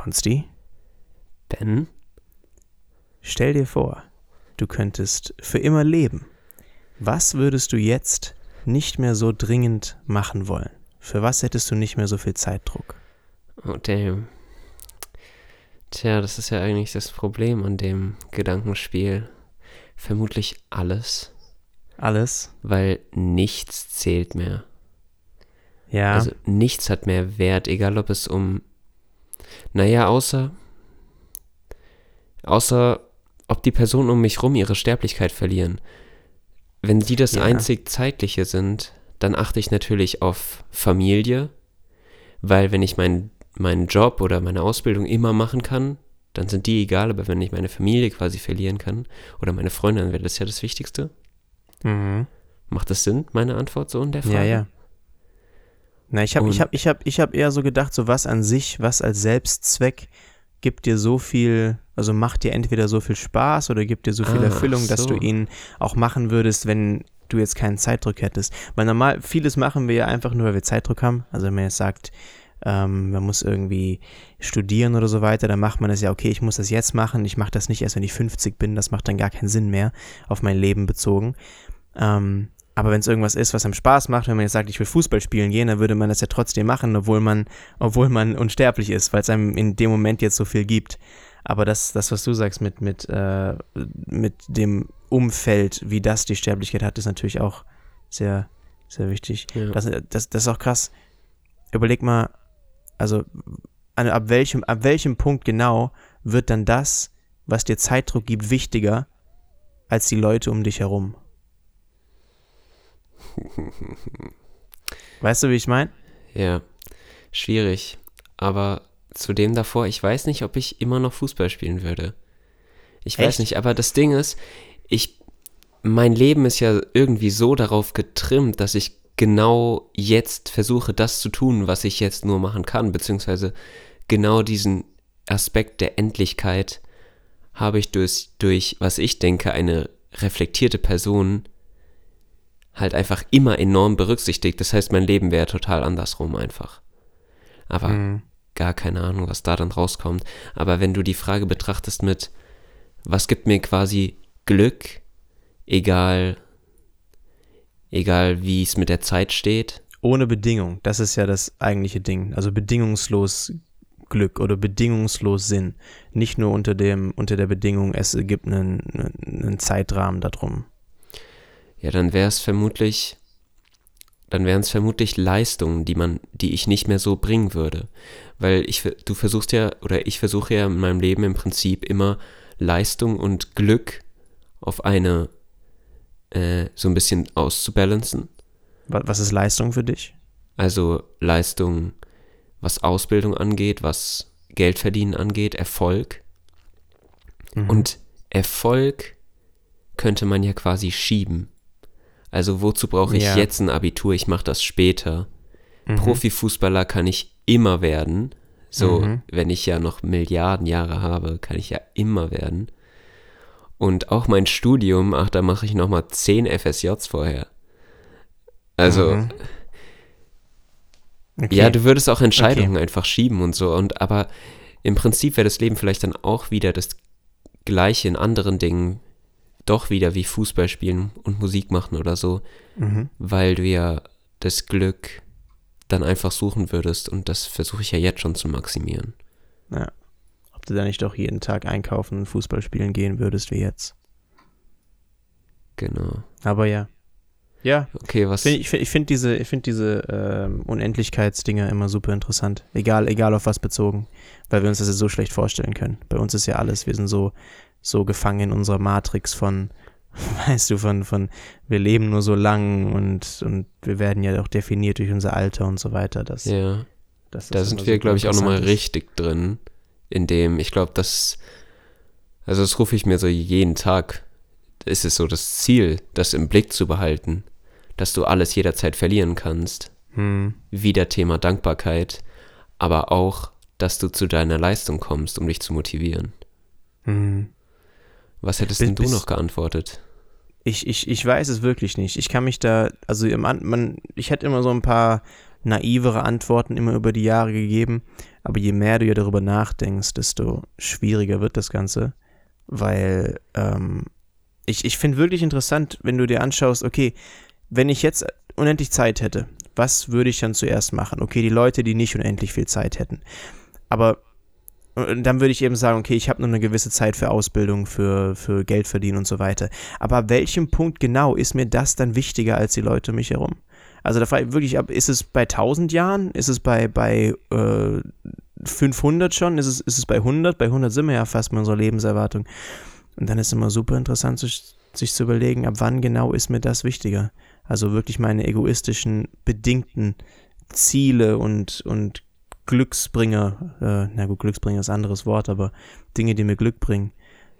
Konsti, Ben? stell dir vor, du könntest für immer leben. Was würdest du jetzt nicht mehr so dringend machen wollen? Für was hättest du nicht mehr so viel Zeitdruck? Oh, damn. Tja, das ist ja eigentlich das Problem an dem Gedankenspiel. Vermutlich alles, Alles? weil nichts zählt mehr. Ja. Also nichts hat mehr Wert, egal ob es um. Naja, außer. Außer ob die Personen um mich rum ihre Sterblichkeit verlieren. Wenn die das Ja. einzig Zeitliche sind, dann achte ich natürlich auf Familie, weil wenn ich meinen meinen Job oder meine Ausbildung immer machen kann, dann sind die egal, aber wenn ich meine Familie quasi verlieren kann oder meine Freunde, dann wäre das ja das Wichtigste. mhm. Macht das Sinn, meine Antwort so in der Frage? Ja, ja. Na, ich habe ich hab, ich hab, ich hab eher so gedacht, so was an sich, was als Selbstzweck gibt dir so viel, also macht dir entweder so viel Spaß oder gibt dir so viel Ah, Erfüllung, ach dass du so. ihn auch machen würdest, wenn du jetzt keinen Zeitdruck hättest. Weil normal, vieles machen wir ja einfach nur, weil wir Zeitdruck haben. Also wenn man jetzt sagt, ähm, man muss irgendwie studieren oder so weiter, dann macht man das ja, okay, ich muss das jetzt machen, ich mache das nicht erst, wenn ich 50 bin, das macht dann gar keinen Sinn mehr auf mein Leben bezogen. Ähm, aber wenn es irgendwas ist, was einem Spaß macht, wenn man jetzt sagt, ich will Fußball spielen gehen, dann würde man das ja trotzdem machen, obwohl man, obwohl man unsterblich ist, weil es einem in dem Moment jetzt so viel gibt. Aber das, das was du sagst mit, mit, äh, mit dem Umfeld, wie das die Sterblichkeit hat, ist natürlich auch sehr, sehr wichtig. Ja. Das, das, das ist auch krass. Überleg mal, also an, ab, welchem, ab welchem Punkt genau wird dann das, was dir Zeitdruck gibt, wichtiger als die Leute um dich herum? Weißt du, wie ich meine? Ja, schwierig. Aber zu dem davor, ich weiß nicht, ob ich immer noch Fußball spielen würde. Ich weiß Echt? nicht, aber das Ding ist, ich, mein Leben ist ja irgendwie so darauf getrimmt, dass ich genau jetzt versuche, das zu tun, was ich jetzt nur machen kann, beziehungsweise genau diesen Aspekt der Endlichkeit habe ich durch, durch, was ich denke, eine reflektierte Person halt einfach immer enorm berücksichtigt. Das heißt, mein Leben wäre total andersrum einfach. Aber Mhm. gar keine Ahnung, was da dann rauskommt. Aber wenn du die Frage betrachtest mit, was gibt mir quasi Glück, egal, egal wie es mit der Zeit steht, Ohne Bedingung, das ist ja das eigentliche Ding. Also bedingungslos Glück oder bedingungslos Sinn. Nicht nur unter dem, unter der Bedingung, es gibt einen, einen Zeitrahmen darum. Ja, dann wäre es vermutlich, dann wären es vermutlich Leistungen, die man, die ich nicht mehr so bringen würde. Weil ich, du versuchst ja, oder ich versuche ja in meinem Leben im Prinzip immer Leistung und Glück auf eine, äh, so ein bisschen auszubalancen. Wa- Was ist Leistung für dich? Also Leistung, was Ausbildung angeht, was Geldverdienen angeht, Erfolg. Mhm. Und Erfolg könnte man ja quasi schieben. Also wozu brauche ich Ja. jetzt ein Abitur? Ich mache das später. Mhm. Profifußballer kann ich immer werden. So, Mhm. wenn ich ja noch Milliarden Jahre habe, kann ich ja immer werden. Und auch mein Studium, ach, da mache ich nochmal 10 FSJs vorher. Also, Mhm. Okay. Ja, du würdest auch Entscheidungen einfach schieben und so. Und aber im Prinzip wäre das Leben vielleicht dann auch wieder das gleiche in anderen Dingen, doch wieder wie Fußball spielen und Musik machen oder so, mhm. weil du ja das Glück dann einfach suchen würdest und das versuche ich ja jetzt schon zu maximieren. ja. Ob du da nicht doch jeden Tag einkaufen und Fußball spielen gehen würdest wie jetzt. Genau. Aber ja. Ja, Okay, was ich finde ich find diese, ich find diese ähm, Unendlichkeitsdinger immer super interessant. Egal, egal auf was bezogen. Weil wir uns das ja so schlecht vorstellen können. Bei uns ist ja alles, wir sind so, so gefangen in unserer Matrix von, weißt du, von, von wir leben nur so lang und, und wir werden ja auch definiert durch unser Alter und so weiter. Das, ja, das da sind wir, super glaube ich, auch nochmal richtig drin, in dem, ich glaube, das, also das rufe ich mir so jeden Tag, ist es so das Ziel, das im Blick zu behalten, dass du alles jederzeit verlieren kannst. Hm. Wieder Thema Dankbarkeit, aber auch, dass du zu deiner Leistung kommst, um dich zu motivieren. Hm. Was hättest Bis- denn du noch geantwortet? Ich, ich, ich weiß es wirklich nicht. Ich kann mich da, also im, An- man, ich hätte immer so ein paar naivere Antworten immer über die Jahre gegeben, aber je mehr du ja darüber nachdenkst, desto schwieriger wird das Ganze, weil ähm, ich, ich finde wirklich interessant, wenn du dir anschaust, okay, wenn ich jetzt unendlich Zeit hätte, was würde ich dann zuerst machen? Okay, die Leute, die nicht unendlich viel Zeit hätten. Aber und dann würde ich eben sagen, okay, ich habe nur eine gewisse Zeit für Ausbildung, für, für Geld verdienen und so weiter. Aber ab welchem Punkt genau ist mir das dann wichtiger als die Leute um mich herum? Also da frage ich wirklich ab, ist es bei 1000 Jahren? Ist es bei, bei äh, 500 schon? Ist es, ist es bei 100? Bei 100 sind wir ja fast mit unserer Lebenserwartung. Und dann ist immer super interessant, sich, sich zu überlegen, ab wann genau ist mir das wichtiger? Also wirklich meine egoistischen, bedingten Ziele und, und Glücksbringer, äh, na gut, Glücksbringer ist ein anderes Wort, aber Dinge, die mir Glück bringen.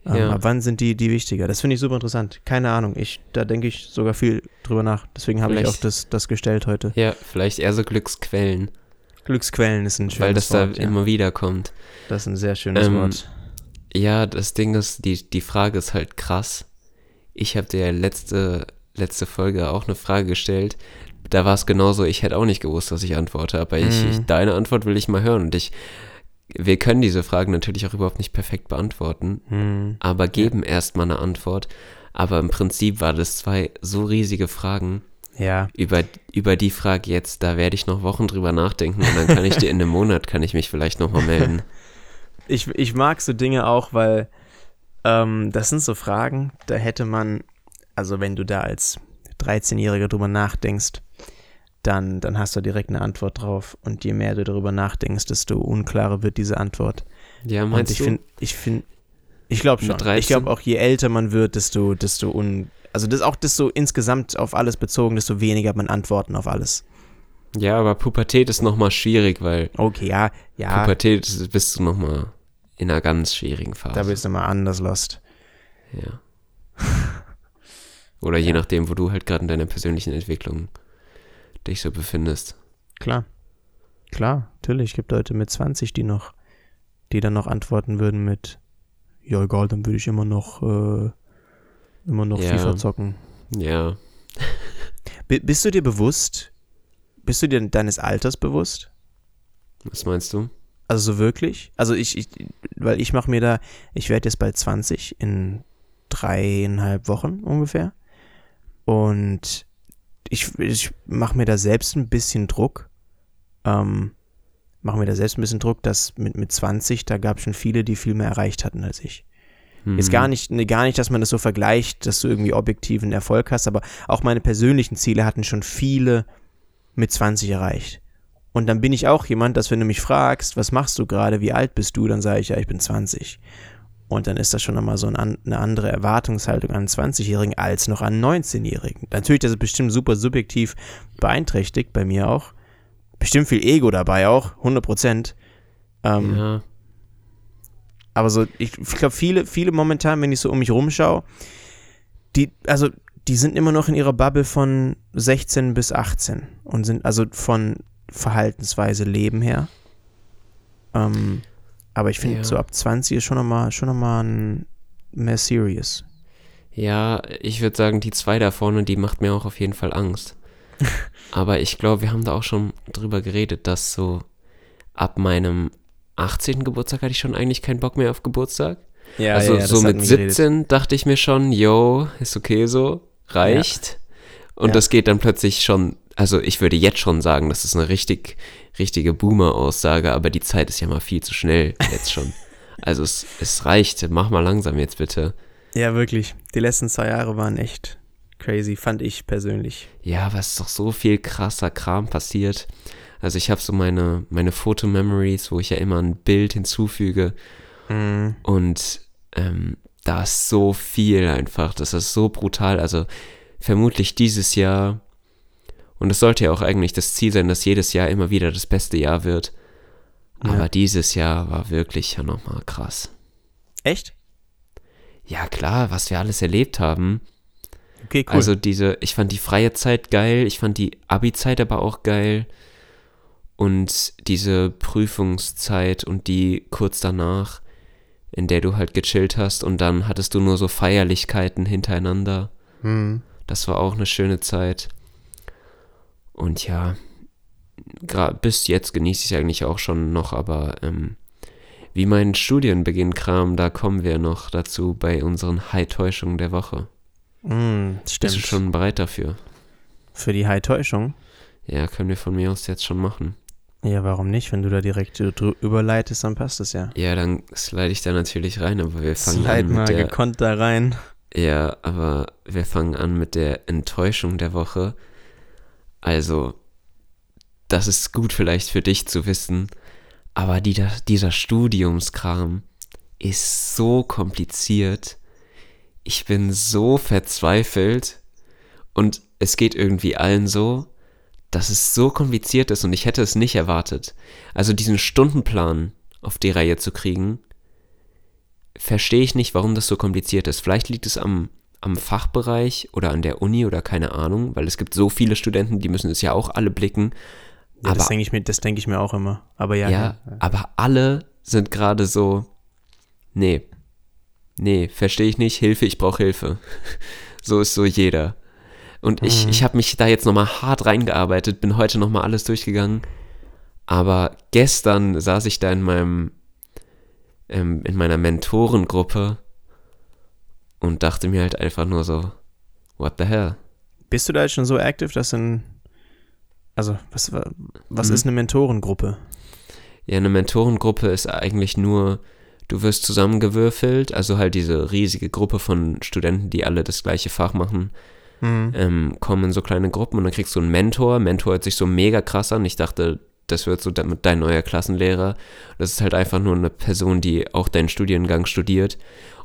Ähm, Ja. Ab wann sind die, die wichtiger? Das finde ich super interessant. Keine Ahnung. Ich, da denke ich sogar viel drüber nach. Deswegen habe ich auch das, das gestellt heute. Ja, vielleicht eher so Glücksquellen, Glücksquellen ist ein schönes weil das Wort. da ja. immer wieder kommt. Das ist ein sehr schönes Ähm, Wort. Ja, das Ding ist, die, die Frage ist halt krass. Ich habe dir letzte, letzte Folge auch eine Frage gestellt. Da war es genauso, ich hätte auch nicht gewusst, was ich antworte, aber ich, Mhm. ich, deine Antwort will ich mal hören. Und ich, wir können diese Fragen natürlich auch überhaupt nicht perfekt beantworten, Hm. aber geben erstmal eine Antwort. Aber im Prinzip war das zwei so riesige Fragen. Ja, Über, über die Frage jetzt, da werde ich noch Wochen drüber nachdenken und dann kann ich dir in einem Monat, kann ich mich vielleicht nochmal melden. ich, ich mag so Dinge auch, weil ähm, das sind so Fragen, da hätte man, also wenn du da als 13-Jähriger drüber nachdenkst, dann, dann hast du direkt eine Antwort drauf. Und je mehr du darüber nachdenkst, desto unklarer wird diese Antwort. Ja, Und meinst ich du? finde, ich finde, ich glaube schon. 13? Ich glaube auch, je älter man wird, desto, desto un, also das auch desto insgesamt auf alles bezogen, desto weniger man Antworten auf alles. Ja, aber Pubertät ist nochmal schwierig, weil Okay, ja, ja, Pubertät ist- bist du nochmal in einer ganz schwierigen Phase. da bist du mal anders lost. ja. Oder je nachdem, wo du halt gerade in deiner persönlichen Entwicklung dich so befindest. Klar. Klar, natürlich. Es gibt Leute mit 20, die noch, die dann noch antworten würden mit, ja egal, dann würde ich immer noch, äh, immer noch Ja. FIFA zocken. Ja. Bist du dir bewusst, bist du dir deines Alters bewusst? Was meinst du? Also so wirklich? Also ich, ich weil ich mache mir da, ich werde jetzt bald 20 in dreieinhalb Wochen ungefähr. Und ich, ich mache mir da selbst ein bisschen Druck. Ähm, mache mir da selbst ein bisschen Druck, dass mit, mit 20, da gab es schon viele, die viel mehr erreicht hatten als ich. Jetzt Mhm. gar nicht, ne, gar nicht, dass man das so vergleicht, dass du irgendwie objektiven Erfolg hast, aber auch meine persönlichen Ziele hatten schon viele mit 20 erreicht. Und dann bin ich auch jemand, dass wenn du mich fragst, was machst du gerade, wie alt bist du, dann sage ich, ja, ich bin 20. Und dann ist das schon nochmal so ein, eine andere Erwartungshaltung an einen 20-Jährigen als noch an einen 19-Jährigen. Natürlich, das ist bestimmt super subjektiv beeinträchtigt, bei mir auch. Bestimmt viel Ego dabei auch, 100 Prozent. Ähm, Ja. aber so, ich, ich glaube, viele, viele momentan, wenn ich so um mich rumschaue, die, also, die sind immer noch in ihrer Bubble von 16 bis 18 und sind also von Verhaltensweise Leben her. Ähm, aber ich finde, Ja. so ab 20 ist schon nochmal schon noch mal ein mehr serious. Ja, ich würde sagen, die zwei da vorne, die macht mir auch auf jeden Fall Angst. Aber ich glaube, wir haben da auch schon drüber geredet, dass so ab meinem 18. Geburtstag hatte ich schon eigentlich keinen Bock mehr auf Geburtstag. Ja, also so mit 17 dachte ich mir schon, yo, ist okay so, reicht. Und Ja. das geht dann plötzlich schon, also ich würde jetzt schon sagen, das ist eine richtig, richtige Boomer-Aussage, aber die Zeit ist ja mal viel zu schnell jetzt schon. also es, es reicht, mach mal langsam jetzt bitte. Ja, wirklich. Die letzten zwei Jahre waren echt crazy, fand ich persönlich. Ja, aber es ist doch so viel krasser Kram passiert. Also ich habe so meine, meine Foto-Memories, wo ich ja immer ein Bild hinzufüge Mhm. und ähm, da ist so viel einfach, das ist so brutal. Also vermutlich dieses Jahr, und es sollte ja auch eigentlich das Ziel sein, dass jedes Jahr immer wieder das beste Jahr wird. Ja. Aber dieses Jahr war wirklich ja nochmal krass. Echt? Ja klar, was wir alles erlebt haben. Okay, cool. Also diese, ich fand die freie Zeit geil, ich fand die Abi-Zeit aber auch geil. Und diese Prüfungszeit und die kurz danach, in der du halt gechillt hast und dann hattest du nur so Feierlichkeiten hintereinander. Hm. Das war auch eine schöne Zeit. Und ja, bis jetzt genieße ich es eigentlich auch schon noch, aber ähm, wie mein Studienbeginn kam, da kommen wir noch dazu bei unseren High-Täuschungen der Woche. Hm, stimmt. Bist du schon bereit dafür? Für die High-Täuschung? Ja, können wir von mir aus jetzt schon machen. Ja, warum nicht? Wenn du da direkt überleitest, dann passt es ja. Ja, dann slide ich da natürlich rein, aber wir fangen Slide an mal mit der, gekonnt da rein. Ja, aber wir fangen an mit der Enttäuschung der Woche. Also, das ist gut vielleicht für dich zu wissen, aber die, dieser Studiumskram ist so kompliziert. Ich bin so verzweifelt und es geht irgendwie allen so, dass es so kompliziert ist und ich hätte es nicht erwartet. Also diesen Stundenplan auf die Reihe zu kriegen, verstehe ich nicht, warum das so kompliziert ist. Vielleicht liegt es am, am Fachbereich oder an der Uni oder keine Ahnung, weil es gibt so viele Studenten, die müssen es ja auch alle blicken. Ja, aber das denke ich, mir- das denk ich mir auch immer. Aber ja, ja, aber alle sind gerade so, nee, nee, verstehe ich nicht, Hilfe, ich brauche Hilfe. so ist so jeder. Und ich, Mhm. ich habe mich da jetzt nochmal hart reingearbeitet, bin heute nochmal alles durchgegangen. Aber gestern saß ich da in meinem, ähm, in meiner Mentorengruppe und dachte mir halt einfach nur so, what the hell? Bist du da jetzt schon so active, dass in. Also, was, wa- was Mhm. ist eine Mentorengruppe? Ja, eine Mentorengruppe ist eigentlich nur, du wirst zusammengewürfelt, also halt diese riesige Gruppe von Studenten, die alle das gleiche Fach machen, Hm. ähm, kommen in so kleine Gruppen und dann kriegst du einen Mentor. Mentor hört sich so mega krass an. Ich dachte, das wird so de- dein neuer Klassenlehrer. Das ist halt einfach nur eine Person, die auch deinen Studiengang studiert.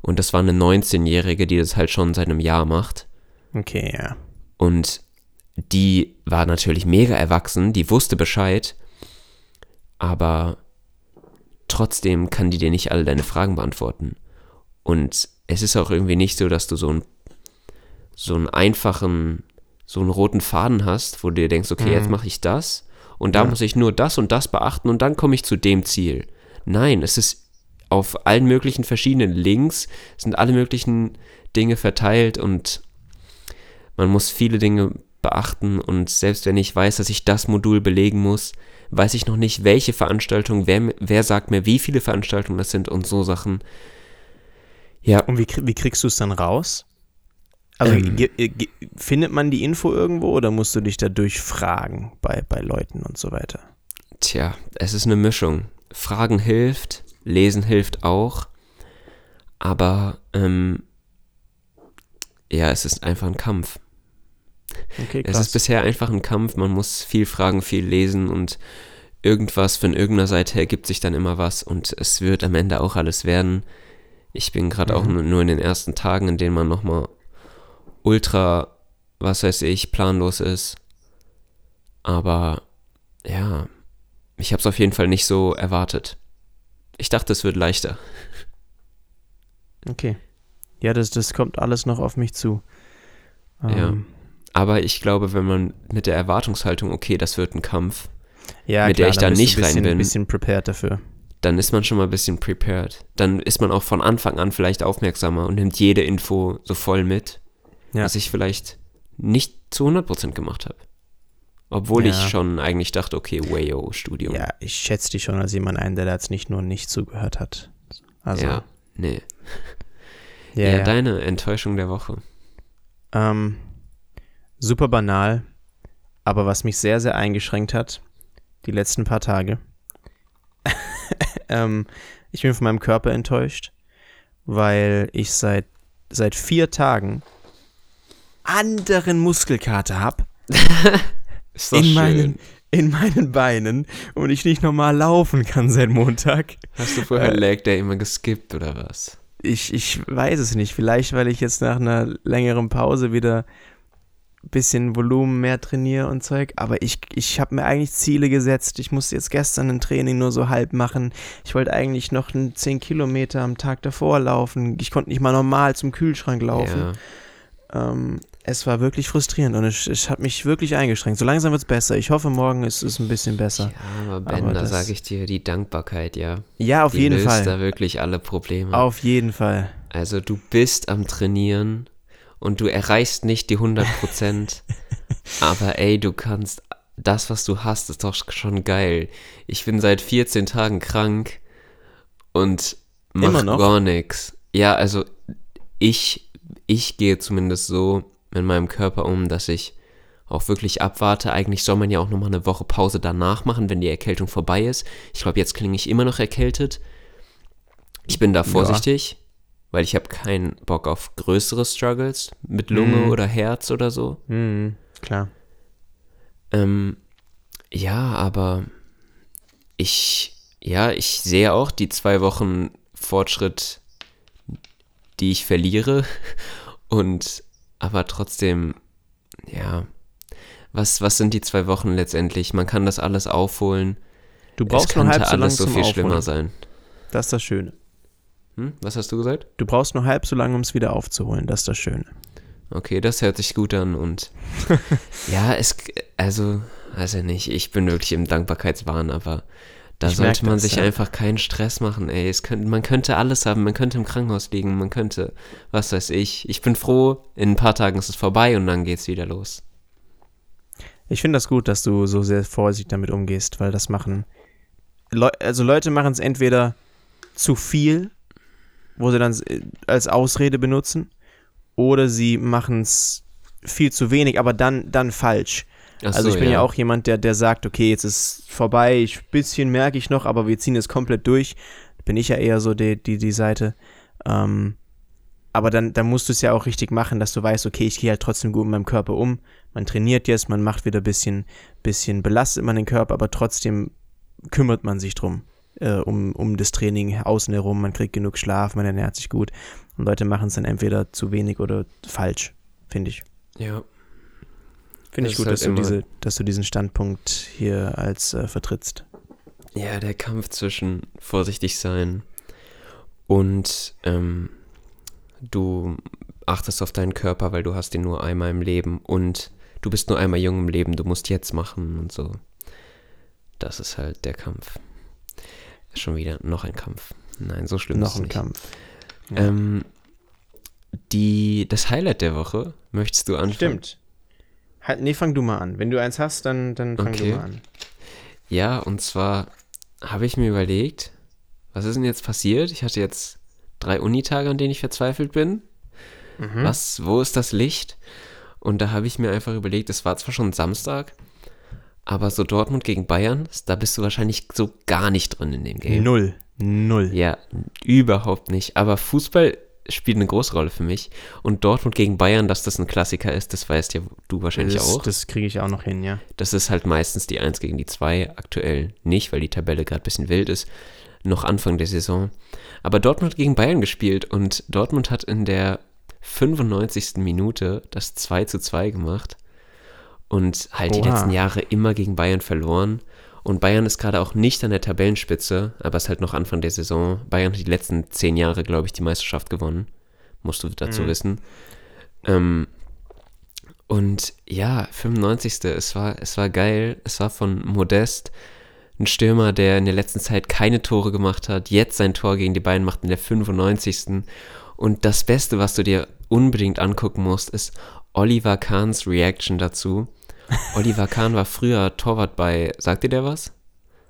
Und das war eine 19-Jährige, die das halt schon seit einem Jahr macht. Okay, ja. Und die war natürlich mega erwachsen, die wusste Bescheid, aber trotzdem kann die dir nicht alle deine Fragen beantworten. Und es ist auch irgendwie nicht so, dass du so, ein, so einen einfachen, so einen roten Faden hast, wo du dir denkst, okay, jetzt Mhm. mache ich das und da Ja. muss ich nur das und das beachten und dann komme ich zu dem Ziel. Nein, es ist auf allen möglichen verschiedenen Links, sind alle möglichen Dinge verteilt und man muss viele Dinge beachten und selbst wenn ich weiß, dass ich das Modul belegen muss, weiß ich noch nicht, welche Veranstaltungen, wer, wer sagt mir, wie viele Veranstaltungen das sind und so Sachen. Ja, Und wie, wie kriegst du es dann raus? Also Ähm. äh, findet man die Info irgendwo oder musst du dich da durchfragen bei, bei Leuten und so weiter? tja, es ist eine Mischung. Fragen hilft, lesen hilft auch, aber ähm, ja, es ist einfach ein Kampf. Okay, Es ist bisher einfach ein Kampf, man muss viel fragen, viel lesen und irgendwas von irgendeiner Seite ergibt sich dann immer was und es wird am Ende auch alles werden. Ich bin gerade auch Mhm. nur, nur in den ersten Tagen, in denen man nochmal ultra, was weiß ich, planlos ist. Aber ja, ich habe es auf jeden Fall nicht so erwartet. Ich dachte, es wird leichter. okay. Ja, das, das kommt alles noch auf mich zu. Ja. Ähm, Aber ich glaube, wenn man mit der Erwartungshaltung, okay, das wird ein Kampf, ja, mit der klar, ich da nicht ein rein bisschen, bin. bisschen prepared dafür. dann ist man schon mal ein bisschen prepared. Dann ist man auch von Anfang an vielleicht aufmerksamer und nimmt jede Info so voll mit, Ja. was ich vielleicht nicht zu 100% gemacht habe. Obwohl Ja. ich schon eigentlich dachte, okay, wayo, Studium. Ja, ich schätze dich schon als jemand ein, der da jetzt nicht nur nicht zugehört hat. Also, ja nee. ja, Ja, ja. deine Enttäuschung der Woche. Ähm, super banal, aber was mich sehr, sehr eingeschränkt hat, die letzten paar Tage. ähm, ich bin von meinem Körper enttäuscht, weil ich seit, seit vier Tagen anderen Muskelkater habe Ist doch in schön. meinen, in meinen Beinen und ich nicht normal laufen kann seit Montag. Hast du vorher äh, Leg Day immer geskippt oder was? Ich, ich weiß es nicht. Vielleicht, weil ich jetzt nach einer längeren Pause wieder ein bisschen Volumen mehr trainiere und Zeug. Aber ich, ich habe mir eigentlich Ziele gesetzt. Ich musste jetzt gestern ein Training nur so halb machen. Ich wollte eigentlich noch einen 10 Kilometer am Tag davor laufen. Ich konnte nicht mal normal zum Kühlschrank laufen. Ja. Ähm, es war wirklich frustrierend und es, es hat mich wirklich eingeschränkt. So langsam wird es besser. Ich hoffe, morgen ist es ein bisschen besser. ja, aber Ben, Aber da sage ich dir die Dankbarkeit, ja. Ja, auf die jeden löst Fall. da wirklich alle Probleme. Auf jeden Fall. Also du bist am Trainieren und du erreichst nicht die 100%, aber ey, du kannst, das, was du hast, ist doch schon geil. Ich bin seit 14 Tagen krank und mach gar nichts. Ja, also ich, ich gehe zumindest so mit meinem Körper um, dass ich auch wirklich abwarte. Eigentlich soll man ja auch nochmal eine Woche Pause danach machen, wenn die Erkältung vorbei ist. Ich glaube, jetzt klinge ich immer noch erkältet. Ich bin da vorsichtig, ja. weil ich habe keinen Bock auf größere Struggles mit Lunge mm. oder Herz oder so. Mm, klar. Ähm, ja, aber ich, ja, ich sehe auch die zwei Wochen Fortschritt, die ich verliere. Und aber trotzdem, ja, was, was sind die zwei Wochen letztendlich? Man kann das alles aufholen. Du brauchst es nur halb so alles so viel Aufholen. schlimmer sein. Das ist das Schöne. Hm? Was hast du gesagt? Du brauchst nur halb so lange, um es wieder aufzuholen. Das ist das Schöne. Okay, das hört sich gut an und ja, es, also, ich nicht, ich bin wirklich im Dankbarkeitswahn, aber da ich sollte man das, sich ja. einfach keinen Stress machen, ey. Es könnte, man könnte alles haben, man könnte im Krankenhaus liegen, man könnte, was weiß ich. Ich bin froh, in ein paar Tagen ist es vorbei und dann geht's wieder los. Ich finde das gut, dass du so sehr vorsichtig damit umgehst, weil das machen. Le also Leute machen es entweder zu viel, wo sie dann als Ausrede benutzen, oder sie machen es viel zu wenig, aber dann, dann falsch. Ach also ich bin ja. ja. auch jemand, der, der sagt, okay, jetzt ist vorbei, ein bisschen merke ich noch, aber wir ziehen es komplett durch. Bin ich ja eher so die, die, die Seite. Ähm, aber dann, dann musst du es ja auch richtig machen, dass du weißt, okay, ich gehe halt trotzdem gut mit meinem Körper um. Man trainiert jetzt, man macht wieder ein bisschen, bisschen belastet man den Körper, aber trotzdem kümmert man sich drum, äh, um, um das Training außen herum. Man kriegt genug Schlaf, man ernährt sich gut. Und Leute machen es dann entweder zu wenig oder falsch, finde ich. Ja. Finde ich gut, halt dass, du diese, dass du diesen Standpunkt hier als äh, vertrittst. Ja, der Kampf zwischen vorsichtig sein und ähm, du achtest auf deinen Körper, weil du hast ihn nur einmal im Leben und du bist nur einmal jung im Leben, du musst jetzt machen und so. Das ist halt der Kampf. Schon wieder noch ein Kampf. Nein, so schlimm noch ist es nicht. Noch ein Kampf. Ja. Ähm, die, das Highlight der Woche, möchtest du anfangen? Stimmt. Halt, nee, fang du mal an. Wenn du eins hast, dann, dann fang okay. du mal an. Ja, und zwar habe ich mir überlegt, was ist denn jetzt passiert? Ich hatte jetzt drei Unitage, an denen ich verzweifelt bin. Mhm. Was, wo ist das Licht? Und da habe ich mir einfach überlegt, es war zwar schon Samstag, aber so Dortmund gegen Bayern, da bist du wahrscheinlich so gar nicht drin in dem Game. Null. Null. Ja, überhaupt nicht. Aber Fußball spielt eine große Rolle für mich. Und Dortmund gegen Bayern, dass das ein Klassiker ist, das weißt ja du wahrscheinlich das, auch. Das kriege ich auch noch hin, ja. Das ist halt meistens die 1 gegen die 2, aktuell nicht, weil die Tabelle gerade ein bisschen wild ist noch Anfang der Saison. Aber Dortmund hat gegen Bayern gespielt und Dortmund hat in der 95. Minute das 2 zu 2 gemacht und halt Oha. die letzten Jahre immer gegen Bayern verloren. Und Bayern ist gerade auch nicht an der Tabellenspitze, aber es ist halt noch Anfang der Saison. Bayern hat die letzten zehn Jahre, glaube ich, die Meisterschaft gewonnen. Musst du dazu mhm. wissen. Ähm, und ja, 95. Es war, es war geil. Es war von Modest ein Stürmer, der in der letzten Zeit keine Tore gemacht hat, jetzt sein Tor gegen die Bayern macht in der 95. Und das Beste, was du dir unbedingt angucken musst, ist Oliver Kahns Reaction dazu. Oliver Kahn war früher Torwart bei, sagt dir der was?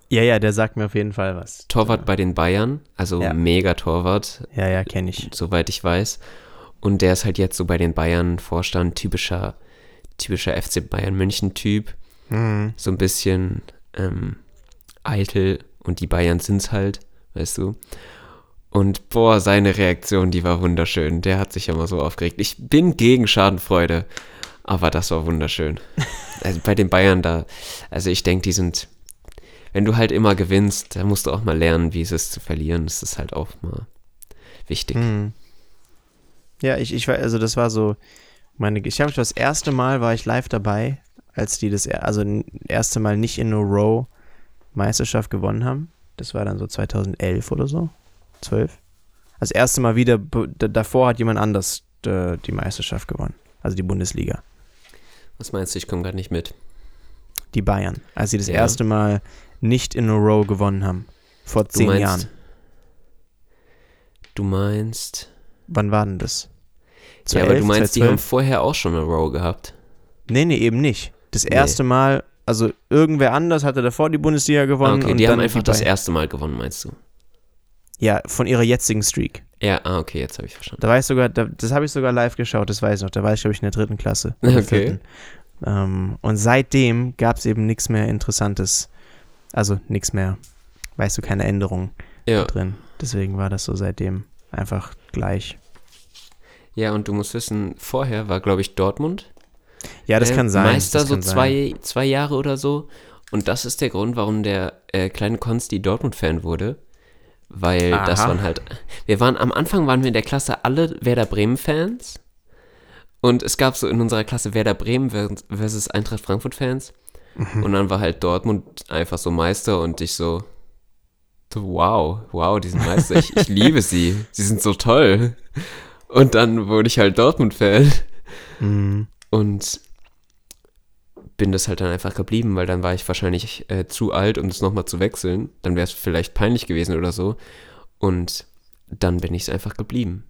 Ja, ja, der sagt mir auf jeden Fall was. Torwart ja. bei den Bayern, also ja. mega Torwart. Ja, ja, kenne ich. Soweit ich weiß. Und der ist halt jetzt so bei den Bayern Vorstand, typischer, typischer FC Bayern München Typ. Mhm. So ein bisschen, ähm, eitel und die Bayern sind's halt, weißt du. Und boah, seine Reaktion, die war wunderschön. Der hat sich ja mal so aufgeregt. Ich bin gegen Schadenfreude, aber das war wunderschön. Also bei den Bayern da, also ich denke, die sind, wenn du halt immer gewinnst, dann musst du auch mal lernen, wie es ist zu verlieren. Das ist halt auch mal wichtig. Hm. Ja, ich, ich war, also das war so, meine, ich habe das erste Mal war ich live dabei, als die das, also erste Mal nicht in a row Meisterschaft gewonnen haben. Das war dann so 2011 oder so, 12. Das erste Mal wieder, davor hat jemand anders äh, die Meisterschaft gewonnen, also die Bundesliga. Was meinst du, ich komme gerade nicht mit? Die Bayern, als sie das ja. erste Mal nicht in a row gewonnen haben, vor zehn meinst, Jahren. Du meinst? Wann war denn das? Ja, aber 2011, du meinst, die haben 2012. vorher auch schon eine Row gehabt. Nee, nee, eben nicht. Das erste Mal, also irgendwer anders hatte davor die Bundesliga Ah, gewonnen. okay, und die haben einfach das beiden. erste Mal gewonnen, meinst du? Ja, von ihrer jetzigen Streak. Ja, ah, okay, jetzt habe ich verstanden. Da war ich sogar, da, das habe ich sogar live geschaut, das weiß ich noch. Da war ich, glaube ich, in der dritten Klasse. Okay. vierten. Ähm, und seitdem gab es eben nichts mehr Interessantes. Also nichts mehr, weißt du, keine Änderung Ja. drin. Deswegen war das so seitdem einfach gleich. Ja, und du musst wissen, vorher war, glaube ich, Dortmund. Ja, das äh, kann sein. Meister so kann sein. zwei, zwei Jahre oder so. Und das ist der Grund, warum der äh, kleine Konsti Dortmund-Fan wurde. Weil das Aha. waren halt. Wir waren am Anfang waren wir in der Klasse alle Werder Bremen-Fans. Und es gab so in unserer Klasse Werder Bremen vers- versus Eintracht Frankfurt-Fans. Mhm. Und dann war halt Dortmund einfach so Meister und ich so. Wow, wow, die sind Meister. Ich, ich liebe sie. Sie sind so toll. Und dann wurde ich halt Dortmund-Fan. Mhm. Und bin das halt dann einfach geblieben, weil dann war ich wahrscheinlich äh, zu alt, um das nochmal zu wechseln. Dann wäre es vielleicht peinlich gewesen oder so. Und dann bin ich es einfach geblieben.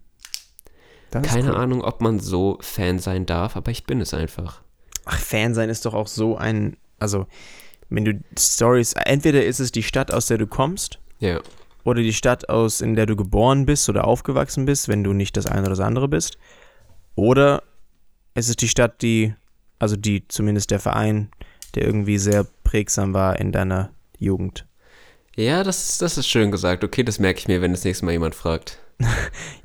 Keine cool. Ahnung, ob man so Fan sein darf, aber ich bin es einfach. Ach, Fan sein ist doch auch so ein, also wenn du Stories, entweder ist es die Stadt, aus der du kommst, Ja. oder die Stadt, aus in der du geboren bist oder aufgewachsen bist, wenn du nicht das eine oder das andere bist, oder es ist die Stadt, die, also die zumindest der Verein, der irgendwie sehr prägsam war in deiner Jugend. Ja, das, ist- das ist schön gesagt. Okay, das merke ich mir, wenn das nächste Mal jemand fragt.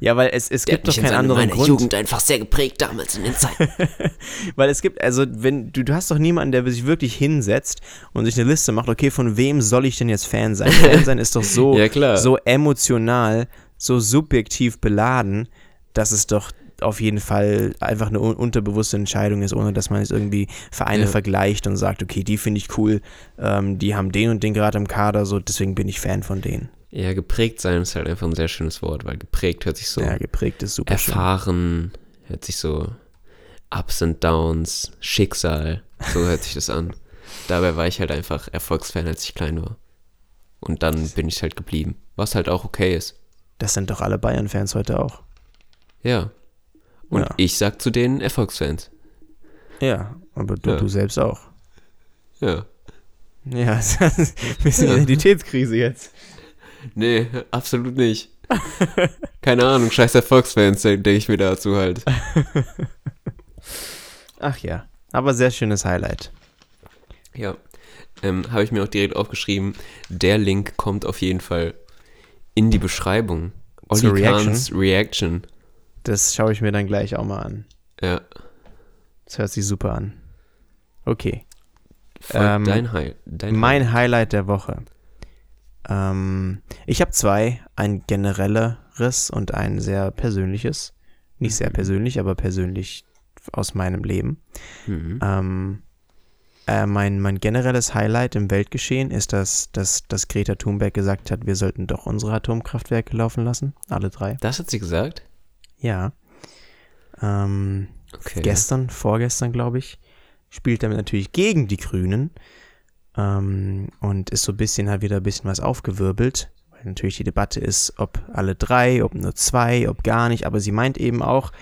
Ja, weil es, es gibt doch keinen anderen Grund. einfach sehr geprägt damals in den Zeiten. Weil es gibt, also wenn du, du hast doch niemanden, der sich wirklich hinsetzt und sich eine Liste macht, okay, von wem soll ich denn jetzt Fan sein? Fan sein ist doch so, Ja, klar. so emotional, so subjektiv beladen, dass es doch auf jeden Fall einfach eine un unterbewusste Entscheidung ist, ohne dass man jetzt irgendwie Vereine Ja. vergleicht und sagt, okay, die finde ich cool, ähm, die haben den und den gerade im Kader, so deswegen bin ich Fan von denen. Ja, geprägt sein ist halt einfach ein sehr schönes Wort, weil geprägt hört sich so Ja, geprägt ist super schön. erfahren, hört sich so Ups and Downs, Schicksal, so hört sich das an. Dabei war ich halt einfach Erfolgsfan, als ich klein war. Und dann bin ich halt geblieben, was halt auch okay ist. Das sind doch alle Bayern-Fans heute auch. Ja. Und Ja. ich sag zu denen Erfolgsfans. Ja, aber du, Ja. du selbst auch. Ja. Ja, das ist ein bisschen Ja. Identitätskrise jetzt. Nee, absolut nicht. Keine Ahnung, scheiß Erfolgsfans, denke ich mir dazu halt. Ach ja, aber sehr schönes Highlight. Ja. Ähm, Habe ich mir auch direkt aufgeschrieben. Der Link kommt auf jeden Fall in die Beschreibung. Olli Kahns Reaction. Das schaue ich mir dann gleich auch mal an. Ja. Das hört sich super an. Okay, Ähm, dein Heil. Dein mein Highlight der Woche. Ähm, ich habe zwei, ein generelleres und ein sehr persönliches. Nicht sehr persönlich, aber persönlich aus meinem Leben. Mhm. Ähm, äh, mein, mein generelles Highlight im Weltgeschehen ist, dass, dass, dass Greta Thunberg gesagt hat, wir sollten doch unsere Atomkraftwerke laufen lassen. Alle drei. Das hat sie gesagt? Ja. Ähm, Okay. gestern, vorgestern, glaube ich, spielt damit natürlich gegen die Grünen ähm, und ist so ein bisschen, hat wieder ein bisschen was aufgewirbelt, weil natürlich die Debatte ist, ob alle drei, ob nur zwei, ob gar nicht, aber sie meint eben auch,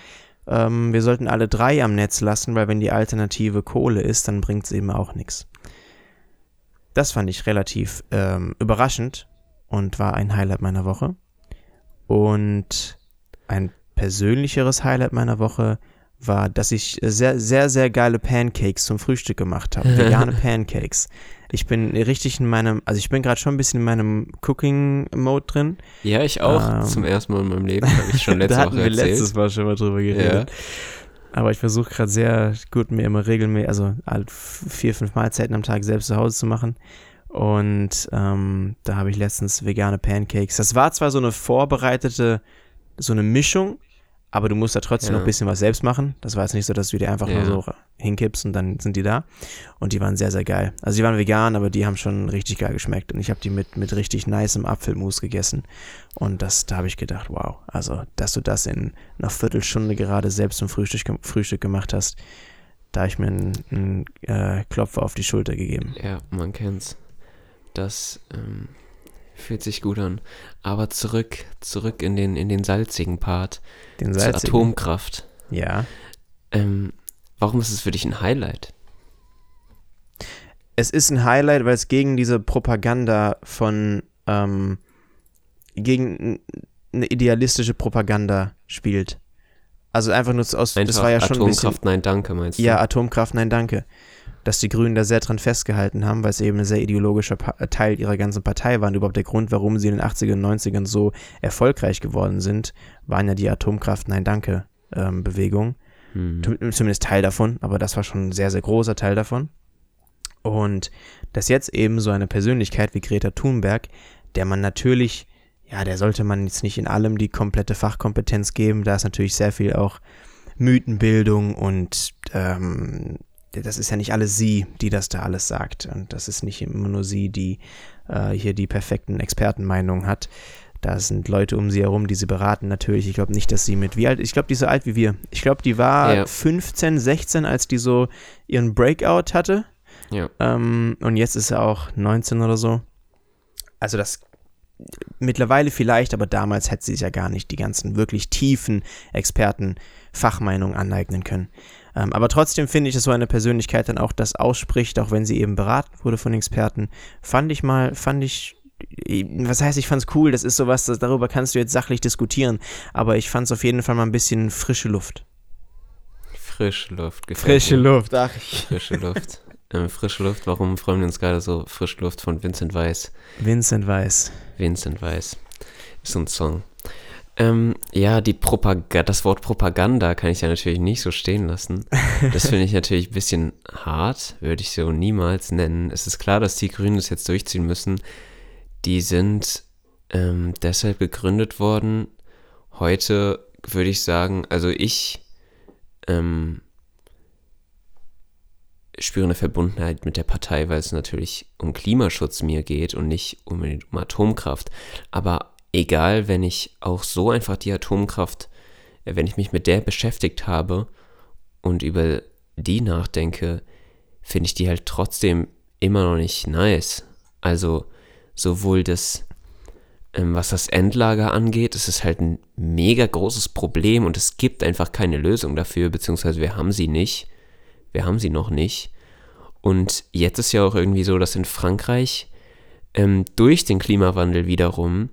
ähm, wir sollten alle drei am Netz lassen, weil wenn die Alternative Kohle ist, dann bringt es eben auch nichts. Das fand ich relativ ähm, überraschend und war ein Highlight meiner Woche. Und ein persönlicheres Highlight meiner Woche war, dass ich sehr, sehr, sehr geile Pancakes zum Frühstück gemacht habe. Vegane Pancakes. Ich bin richtig in meinem, also ich bin gerade schon ein bisschen in meinem Cooking-Mode drin. Ja, ich auch. Ähm. Zum ersten Mal in meinem Leben. Habe ich schon letzte da hatten Woche wir erzählt. letztes Mal schon mal drüber geredet. Aber ich versuche gerade sehr gut, mir immer regelmäßig, also vier, fünf Mahlzeiten am Tag selbst zu Hause zu machen. Und ähm, da habe ich letztens vegane Pancakes. Das war zwar so eine vorbereitete, so eine Mischung, aber du musst da trotzdem Ja. noch ein bisschen was selbst machen. Das war jetzt nicht so, dass du die einfach Ja. nur so hinkippst und dann sind die da. Und die waren sehr, sehr geil. Also die waren vegan, aber die haben schon richtig geil geschmeckt. Und ich habe die mit, mit richtig nicem Apfelmus gegessen. Und das, da habe ich gedacht, wow, also, dass du das in einer Viertelstunde gerade selbst zum Frühstück, Frühstück gemacht hast, da habe ich mir einen, einen äh, Klopfer auf die Schulter gegeben. Ja, man kennt's. Das ähm, fühlt sich gut an. Aber zurück, zurück in den, in den salzigen Part. Den Zur salzigen. Atomkraft. Ja. Ähm, warum ist es für dich ein Highlight? Es ist ein Highlight, weil es gegen diese Propaganda von, ähm, gegen eine idealistische Propaganda spielt. Also einfach nur aus, Einfach das war ja schon ein bisschen, Atomkraft, nein, danke, meinst du? Ja, Atomkraft, nein, danke. Dass die Grünen da sehr dran festgehalten haben, weil es eben ein sehr ideologischer pa Teil ihrer ganzen Partei war. Und überhaupt der Grund, warum sie in den 80ern und 90ern so erfolgreich geworden sind, waren ja die Atomkraft, nein, danke ähm. Hm. Zumindest Teil davon, aber das war schon ein sehr, sehr großer Teil davon. Und dass jetzt eben so eine Persönlichkeit wie Greta Thunberg, der man natürlich ja, der sollte man jetzt nicht in allem die komplette Fachkompetenz geben. Da ist natürlich sehr viel auch Mythenbildung und ähm, das ist ja nicht alles sie, die das da alles sagt. Und das ist nicht immer nur sie, die äh, hier die perfekten Expertenmeinungen hat. Da sind Leute um sie herum, die sie beraten natürlich. Ich glaube nicht, dass sie mit, wie alt, ich glaube, die ist so alt wie wir. Ich glaube, die war Ja. 15, 16, als die so ihren Breakout hatte. Ja. Ähm, und jetzt ist er auch 19 oder so. Also das mittlerweile vielleicht, aber damals hätte sie sich ja gar nicht die ganzen wirklich tiefen Experten Fachmeinungen aneignen können. Ähm, aber trotzdem finde ich, dass so eine Persönlichkeit dann auch das ausspricht, auch wenn sie eben beraten wurde von Experten. Fand ich mal, fand ich, was heißt, ich fand's cool, das ist sowas, das, darüber kannst du jetzt sachlich diskutieren, aber ich fand's auf jeden Fall mal ein bisschen frische Luft. Frische Luft. gefällt mir. Luft, ach. Frische Luft. ähm, frische Luft, warum freuen wir uns gerade so? Frische Luft von Vincent Weiss. Vincent Weiss. Vincent Weiss. Ist so ein Song. Ähm, ja, die Propaganda, das Wort Propaganda kann ich ja natürlich nicht so stehen lassen. Das finde ich natürlich ein bisschen hart, würde ich so niemals nennen. Es ist klar, dass die Grünen das jetzt durchziehen müssen. Die sind ähm, deshalb gegründet worden. Heute würde ich sagen, also ich ähm, spüre eine Verbundenheit mit der Partei, weil es natürlich um Klimaschutz mir geht und nicht unbedingt um Atomkraft. Aber egal, wenn ich auch so einfach die Atomkraft, äh, wenn ich mich mit der beschäftigt habe und über die nachdenke, finde ich die halt trotzdem immer noch nicht nice. Also sowohl das, ähm, was das Endlager angeht, ist es halt ein mega großes Problem und es gibt einfach keine Lösung dafür, beziehungsweise wir haben sie nicht. Wir haben sie noch nicht. Und jetzt ist ja auch irgendwie so, dass in Frankreich ähm, durch den Klimawandel wiederum,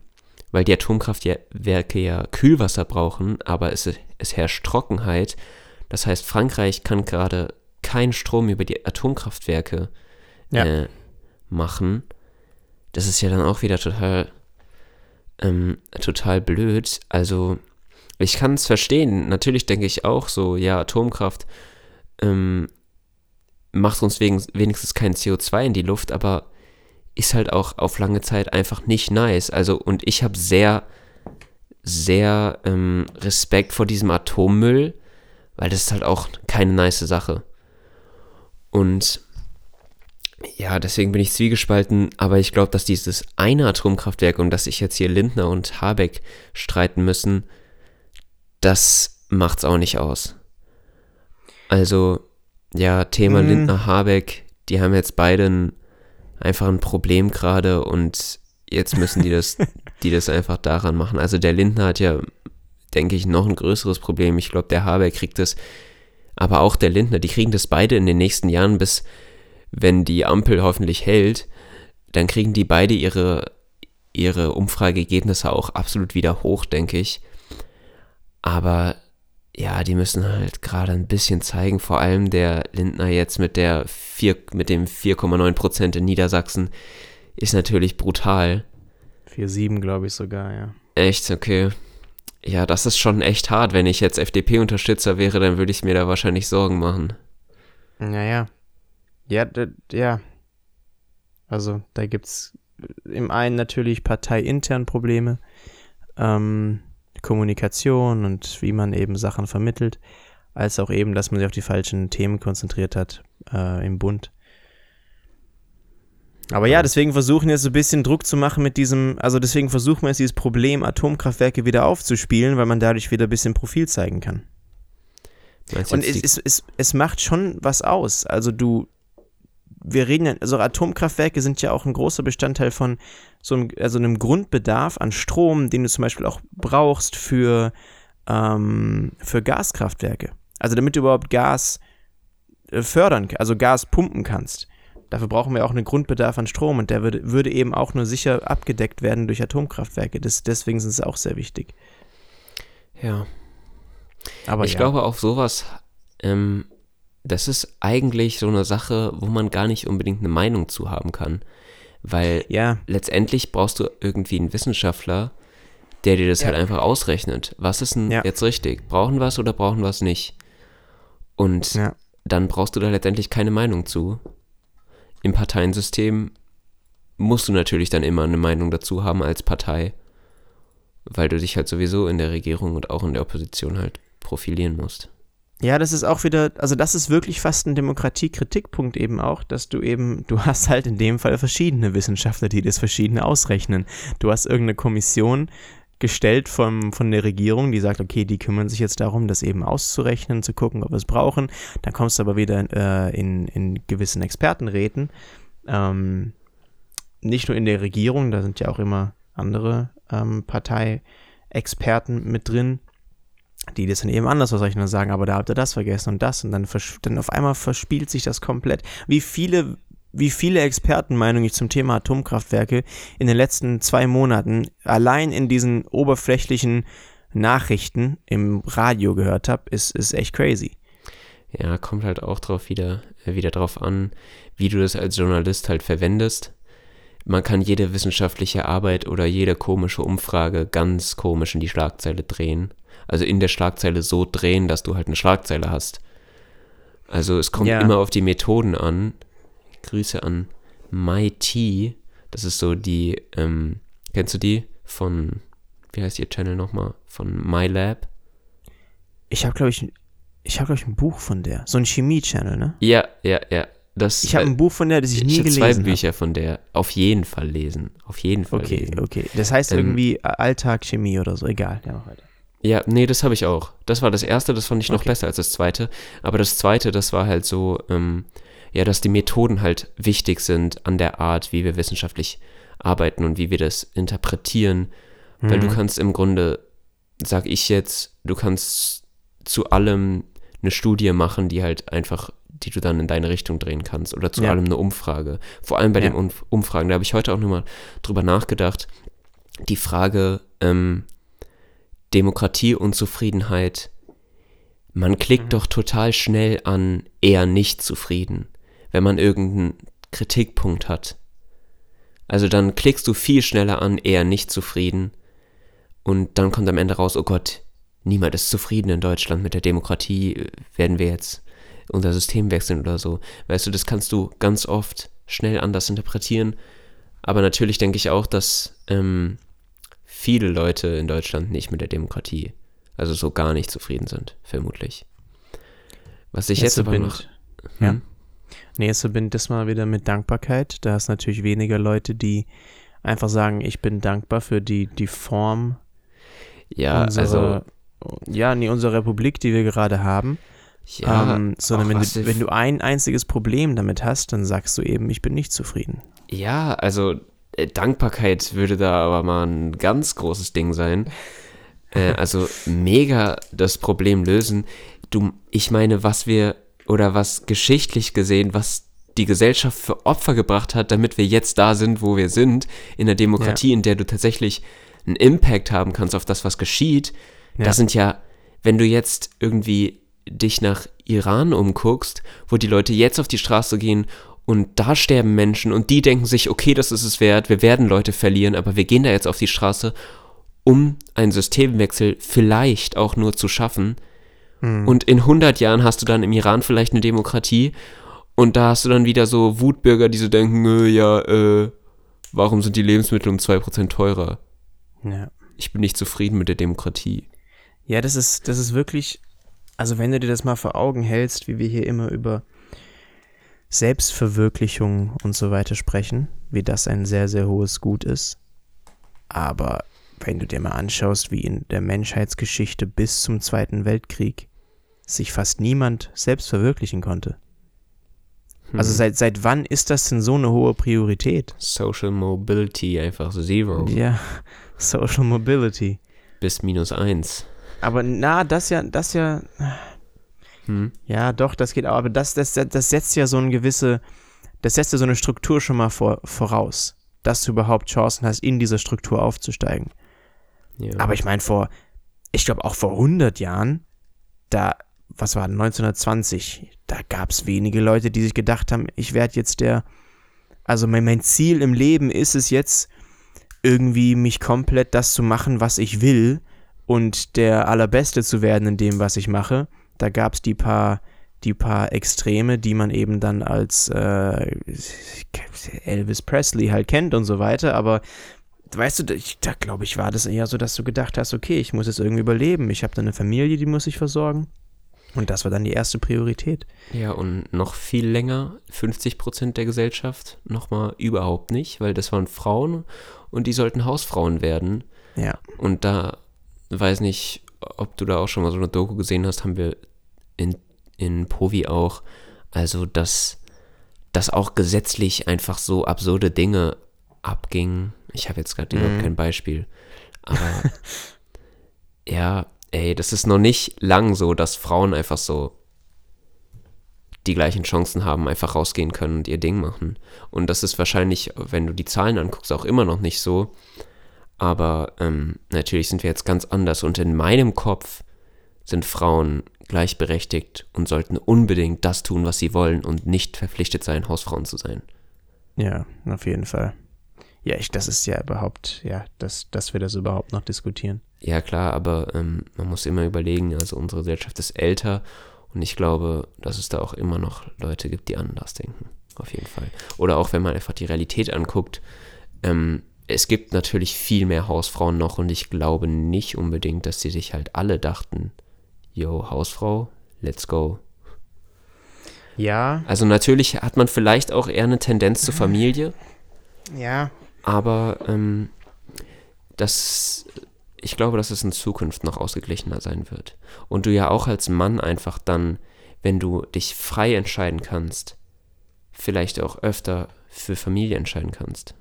weil die Atomkraftwerke ja Kühlwasser brauchen, aber es, es herrscht Trockenheit. Das heißt, Frankreich kann gerade keinen Strom über die Atomkraftwerke Ja. äh, machen. Das ist ja dann auch wieder total, ähm, total blöd. Also, ich kann es verstehen. Natürlich denke ich auch so, ja, Atomkraft ähm, macht uns wegen, wenigstens kein CO2 in die Luft, aber ist halt auch auf lange Zeit einfach nicht nice. Also, und ich habe sehr, sehr ähm, Respekt vor diesem Atommüll, weil das ist halt auch keine nice Sache. Und ja, deswegen bin ich zwiegespalten, aber ich glaube, dass dieses eine Atomkraftwerk und dass sich jetzt hier Lindner und Habeck streiten müssen, das macht's auch nicht aus. Also, ja, Thema Mm. Lindner, Habeck, die haben jetzt beide ein, einfach ein Problem gerade und jetzt müssen die das, die das einfach daran machen. Also der Lindner hat ja, denke ich, noch ein größeres Problem. Ich glaube, der Habeck kriegt das, aber auch der Lindner, die kriegen das beide in den nächsten Jahren, bis wenn die Ampel hoffentlich hält, dann kriegen die beide ihre, ihre Umfrageergebnisse auch absolut wieder hoch, denke ich. Aber ja, die müssen halt gerade ein bisschen zeigen, vor allem der Lindner jetzt mit der 4, mit dem 4,9 Prozent in Niedersachsen ist natürlich brutal. 4-7, glaube ich sogar, ja. Echt, okay. Ja, das ist schon echt hart. Wenn ich jetzt FDP-Unterstützer wäre, dann würde ich mir da wahrscheinlich Sorgen machen. Naja. Ja, d- ja. Also, da gibt's im einen natürlich parteiintern Probleme, ähm, Kommunikation und wie man eben Sachen vermittelt, als auch eben, dass man sich auf die falschen Themen konzentriert hat äh, im Bund. Aber ja, deswegen versuchen jetzt so ein bisschen Druck zu machen mit diesem, also deswegen versuchen wir jetzt dieses Problem, Atomkraftwerke wieder aufzuspielen, weil man dadurch wieder ein bisschen Profil zeigen kann. Und es, es, es, es macht schon was aus. Also du, wir reden ja, also Atomkraftwerke sind ja auch ein großer Bestandteil von so einem, also einem Grundbedarf an Strom, den du zum Beispiel auch brauchst für ähm, für Gaskraftwerke. Also damit du überhaupt Gas äh, fördern, also Gas pumpen kannst. Dafür brauchen wir auch einen Grundbedarf an Strom und der würde, würde eben auch nur sicher abgedeckt werden durch Atomkraftwerke. Das, deswegen sind sie auch sehr wichtig. Ja. Aber ich ja. glaube, auf sowas, ähm, das ist eigentlich so eine Sache, wo man gar nicht unbedingt eine Meinung zu haben kann. Weil Ja, letztendlich brauchst du irgendwie einen Wissenschaftler, der dir das Ja. halt einfach ausrechnet. Was ist denn Ja. jetzt richtig? Brauchen wir es oder brauchen wir es nicht? Und dann brauchst du da letztendlich keine Meinung zu. Im Parteiensystem musst du natürlich dann immer eine Meinung dazu haben als Partei, weil du dich halt sowieso in der Regierung und auch in der Opposition halt profilieren musst. Ja, das ist auch wieder, also das ist wirklich fast ein Demokratiekritikpunkt eben auch, dass du eben, du hast halt in dem Fall verschiedene Wissenschaftler, die das verschiedene ausrechnen. Du hast irgendeine Kommission gestellt vom, von der Regierung, die sagt, okay, die kümmern sich jetzt darum, das eben auszurechnen, zu gucken, ob wir es brauchen. Dann kommst du aber wieder äh, in, in gewissen Expertenräten. Ähm, nicht nur in der Regierung, da sind ja auch immer andere ähm, Parteiexperten mit drin, die das dann eben anders ausrechnen und sagen, aber da habt ihr das vergessen und das und dann, dann auf einmal verspielt sich das komplett. Wie viele, wie viele Expertenmeinungen ich zum Thema Atomkraftwerke in den letzten zwei Monaten allein in diesen oberflächlichen Nachrichten im Radio gehört habe, ist, ist echt crazy. Ja, kommt halt auch drauf wieder, äh, wieder drauf an, wie du das als Journalist halt verwendest. Man kann jede wissenschaftliche Arbeit oder jede komische Umfrage ganz komisch in die Schlagzeile drehen. Also in der Schlagzeile so drehen, dass du halt eine Schlagzeile hast. Also es kommt Ja. immer auf die Methoden an. Grüße an MyT. Das ist so die, ähm, kennst du die? Von, wie heißt ihr Channel nochmal? Von MyLab? Ich habe, glaube ich, ich habe, glaube ich, ein Buch von der. So ein Chemie-Channel, ne? Ja, ja, ja. Das, Ich habe ein Buch von der, das ich nie ich habe gelesen zwei. Bücher von der. Auf jeden Fall lesen. Auf jeden Fall Okay, lesen. okay. Das heißt Ähm, irgendwie Alltag, Chemie oder so. Egal. Ja, mach weiter. Ja, nee, das habe ich auch. Das war das erste, das fand ich noch Okay. besser als das zweite. Aber das zweite, das war halt so, ähm, ja, dass die Methoden halt wichtig sind an der Art, wie wir wissenschaftlich arbeiten und wie wir das interpretieren. Weil du Mhm. kannst im Grunde, sag ich jetzt, du kannst zu allem eine Studie machen, die halt einfach, die du dann in deine Richtung drehen kannst oder zu Ja. allem eine Umfrage. Vor allem bei Ja. den Umf Umfragen, da habe ich heute auch nochmal drüber nachgedacht. Die Frage ähm, Demokratie und Zufriedenheit. Man klickt Mhm. doch total schnell an eher nicht zufrieden, wenn man irgendeinen Kritikpunkt hat. Also dann klickst du viel schneller an eher nicht zufrieden und dann kommt am Ende raus, oh Gott, niemand ist zufrieden in Deutschland mit der Demokratie, werden wir jetzt unser System wechseln oder so. Weißt du, das kannst du ganz oft schnell anders interpretieren. Aber natürlich denke ich auch, dass ähm, viele Leute in Deutschland nicht mit der Demokratie, also so gar nicht zufrieden sind, vermutlich. Was ich jetzt, aber bin- noch. Ja. Hm? Nee, jetzt verbindet das mal wieder mit Dankbarkeit. Da hast natürlich weniger Leute, die einfach sagen, ich bin dankbar für die, die Form Ja, unserer, also. ja, nee, unserer Republik, die wir gerade haben. Ja, ähm, sondern wenn du, wenn du ein einziges Problem damit hast, dann sagst du eben, ich bin nicht zufrieden. Ja, also Dankbarkeit würde da aber mal ein ganz großes Ding sein. Äh, also mega das Problem lösen. Du, ich meine, was wir oder was geschichtlich gesehen, was die Gesellschaft für Opfer gebracht hat, damit wir jetzt da sind, wo wir sind, in der Demokratie, in der du tatsächlich einen Impact haben kannst auf das, was geschieht. Ja. Das sind ja, wenn du jetzt irgendwie dich nach Iran umguckst, wo die Leute jetzt auf die Straße gehen und da sterben Menschen und die denken sich, okay, das ist es wert, wir werden Leute verlieren, aber wir gehen da jetzt auf die Straße, um einen Systemwechsel vielleicht auch nur zu schaffen. Und in 100 Jahren hast du dann im Iran vielleicht eine Demokratie und da hast du dann wieder so Wutbürger, die so denken, äh, ja, äh, warum sind die Lebensmittel um 2% teurer? Ja. Ich bin nicht zufrieden mit der Demokratie. Ja, das ist, das ist wirklich, also wenn du dir das mal vor Augen hältst, wie wir hier immer über Selbstverwirklichung und so weiter sprechen, wie das ein sehr, sehr hohes Gut ist. Aber wenn du dir mal anschaust, wie in der Menschheitsgeschichte bis zum Zweiten Weltkrieg sich fast niemand selbst verwirklichen konnte. Also Hm. seit, seit wann ist das denn so eine hohe Priorität? Social Mobility einfach zero Ja, Social Mobility. bis minus eins. Aber na, das ja, das ja. Hm. Ja, doch, das geht auch. Aber das, das, das setzt ja so eine gewisse, das setzt ja so eine Struktur schon mal vor, voraus, dass du überhaupt Chancen hast, in dieser Struktur aufzusteigen. Ja. Aber ich meine, vor, ich glaube auch vor 100 Jahren, da, was war 1920, da gab es wenige Leute, die sich gedacht haben, ich werde jetzt der, also mein, mein Ziel im Leben ist es jetzt, irgendwie mich komplett das zu machen, was ich will und der Allerbeste zu werden in dem, was ich mache. Da gab es die paar, die paar Extreme, die man eben dann als äh, Elvis Presley halt kennt und so weiter, aber weißt du, ich, da glaube ich, war das eher so, dass du gedacht hast, okay, ich muss jetzt irgendwie überleben. Ich habe da eine Familie, die muss ich versorgen. Und das war dann die erste Priorität. Ja, und noch viel länger, 50 Prozent der Gesellschaft, nochmal überhaupt nicht, weil das waren Frauen und die sollten Hausfrauen werden. Ja. Und da, weiß nicht, ob du da auch schon mal so eine Doku gesehen hast, haben wir in, in Povi auch, also dass, dass auch gesetzlich einfach so absurde Dinge abgingen. Ich habe jetzt gerade überhaupt Mhm. kein Beispiel. Aber ja, ey, das ist noch nicht lang so, dass Frauen einfach so die gleichen Chancen haben, einfach rausgehen können und ihr Ding machen. Und das ist wahrscheinlich, wenn du die Zahlen anguckst, auch immer noch nicht so. Aber ähm, natürlich sind wir jetzt ganz anders. Und in meinem Kopf sind Frauen gleichberechtigt und sollten unbedingt das tun, was sie wollen und nicht verpflichtet sein, Hausfrauen zu sein. Ja, auf jeden Fall. Ja, ich, das ist ja überhaupt, ja, dass, dass wir das überhaupt noch diskutieren. Ja, klar, aber ähm, man muss immer überlegen, also unsere Gesellschaft ist älter und ich glaube, dass es da auch immer noch Leute gibt, die anders denken. Auf jeden Fall. Oder auch wenn man einfach die Realität anguckt, ähm, es gibt natürlich viel mehr Hausfrauen noch und ich glaube nicht unbedingt, dass sie sich halt alle dachten, yo, Hausfrau, let's go. Ja, Also natürlich hat man vielleicht auch eher eine Tendenz zur Familie, ja, aber ähm, das, ich glaube, dass es in Zukunft noch ausgeglichener sein wird. Und du ja auch als Mann einfach dann, wenn du dich frei entscheiden kannst, vielleicht auch öfter für Familie entscheiden kannst.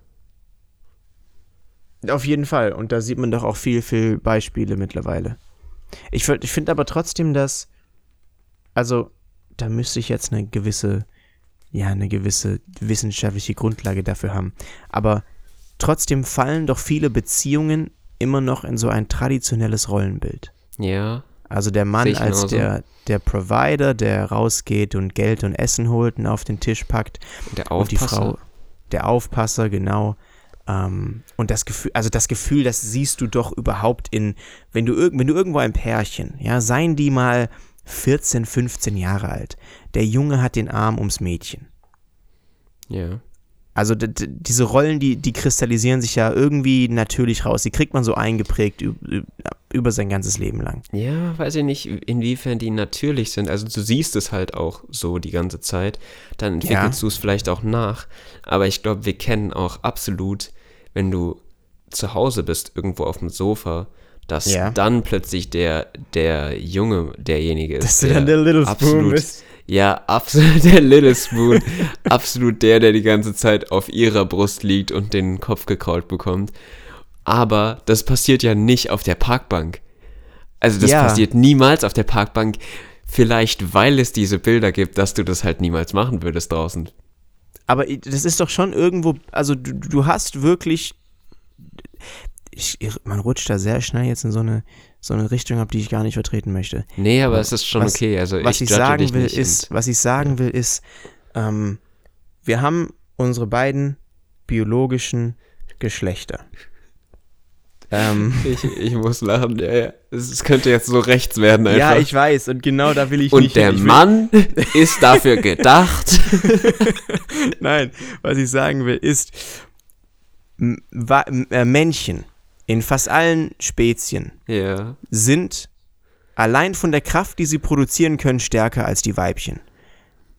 Auf jeden Fall. Und da sieht man doch auch viel, viel Beispiele mittlerweile. Ich, ich finde aber trotzdem, dass, also, da müsste ich jetzt eine gewisse, ja, eine gewisse wissenschaftliche Grundlage dafür haben. Aber trotzdem fallen doch viele Beziehungen immer noch in so ein traditionelles Rollenbild. Ja, Also der Mann als genauso. der, der Provider, der rausgeht und Geld und Essen holt und auf den Tisch packt. und der Und die Aufpasser. Frau, der Aufpasser, genau. Ähm, und das Gefühl, also das Gefühl, das siehst du doch überhaupt in, wenn du, wenn du irgendwo ein Pärchen, ja, seien die mal 14, 15 Jahre alt. Der Junge hat den Arm ums Mädchen. Ja. Also d- d- diese Rollen, die, die kristallisieren sich ja irgendwie natürlich raus. Die kriegt man so eingeprägt üb- üb- über sein ganzes Leben lang. Ja, weiß ich nicht, inwiefern die natürlich sind. Also du siehst es halt auch so die ganze Zeit. Dann entwickelst du es vielleicht auch nach. Aber ich glaube, wir kennen auch absolut, wenn du zu Hause bist, irgendwo auf dem Sofa, dass Ja. dann plötzlich der, der Junge derjenige ist. Dass du dann der Little Spoon absolut, bist. Ja, absolut der Little Spoon. absolut der, der die ganze Zeit auf ihrer Brust liegt und den Kopf gekrault bekommt. Aber das passiert ja nicht auf der Parkbank. Also das Ja. passiert niemals auf der Parkbank. Vielleicht, weil es diese Bilder gibt, dass du das halt niemals machen würdest draußen. Aber das ist doch schon irgendwo, also du, du hast wirklich, ich, ich- man rutscht da sehr schnell jetzt in so eine, so eine Richtung ab, die ich gar nicht vertreten möchte. Nee, aber es ist schon Was- okay. Also was ich, judge sagen will ist, was ich sagen will ist, ähm, wir haben unsere beiden biologischen Geschlechter. Ähm, Ich, ich muss lachen, ja, ja. Es könnte jetzt so rechts werden einfach. ja, ich weiß und genau da will ich und nicht. der hin. Mann ist dafür gedacht. Nein, was ich sagen will ist, äh, Männchen in fast allen Spezien ja. sind allein von der Kraft, die sie produzieren können, stärker als die Weibchen.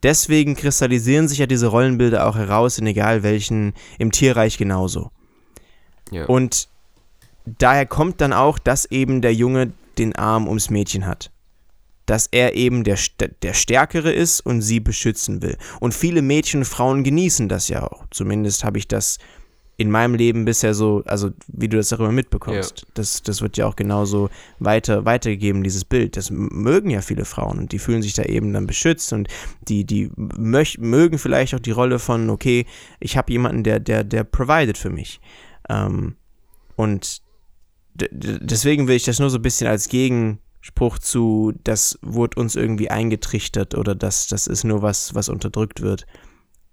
Deswegen kristallisieren sich ja diese Rollenbilder auch heraus, in egal welchen, im Tierreich genauso. ja. Und daher kommt dann auch, dass eben der Junge den Arm ums Mädchen hat. Dass er eben der, der Stärkere ist und sie beschützen will. Und viele Mädchen und Frauen genießen das ja auch. Zumindest habe ich das in meinem Leben bisher so, also wie du das darüber mitbekommst, Ja. das, das wird ja auch genauso weiter, weitergegeben, dieses Bild. Das mögen ja viele Frauen und die fühlen sich da eben dann beschützt und die, die möch, mögen vielleicht auch die Rolle von, okay, ich habe jemanden, der, der, der provided für mich. Ähm, und deswegen will ich das nur so ein bisschen als Gegenspruch zu, das wurde uns irgendwie eingetrichtert oder das, das ist nur was, was unterdrückt wird.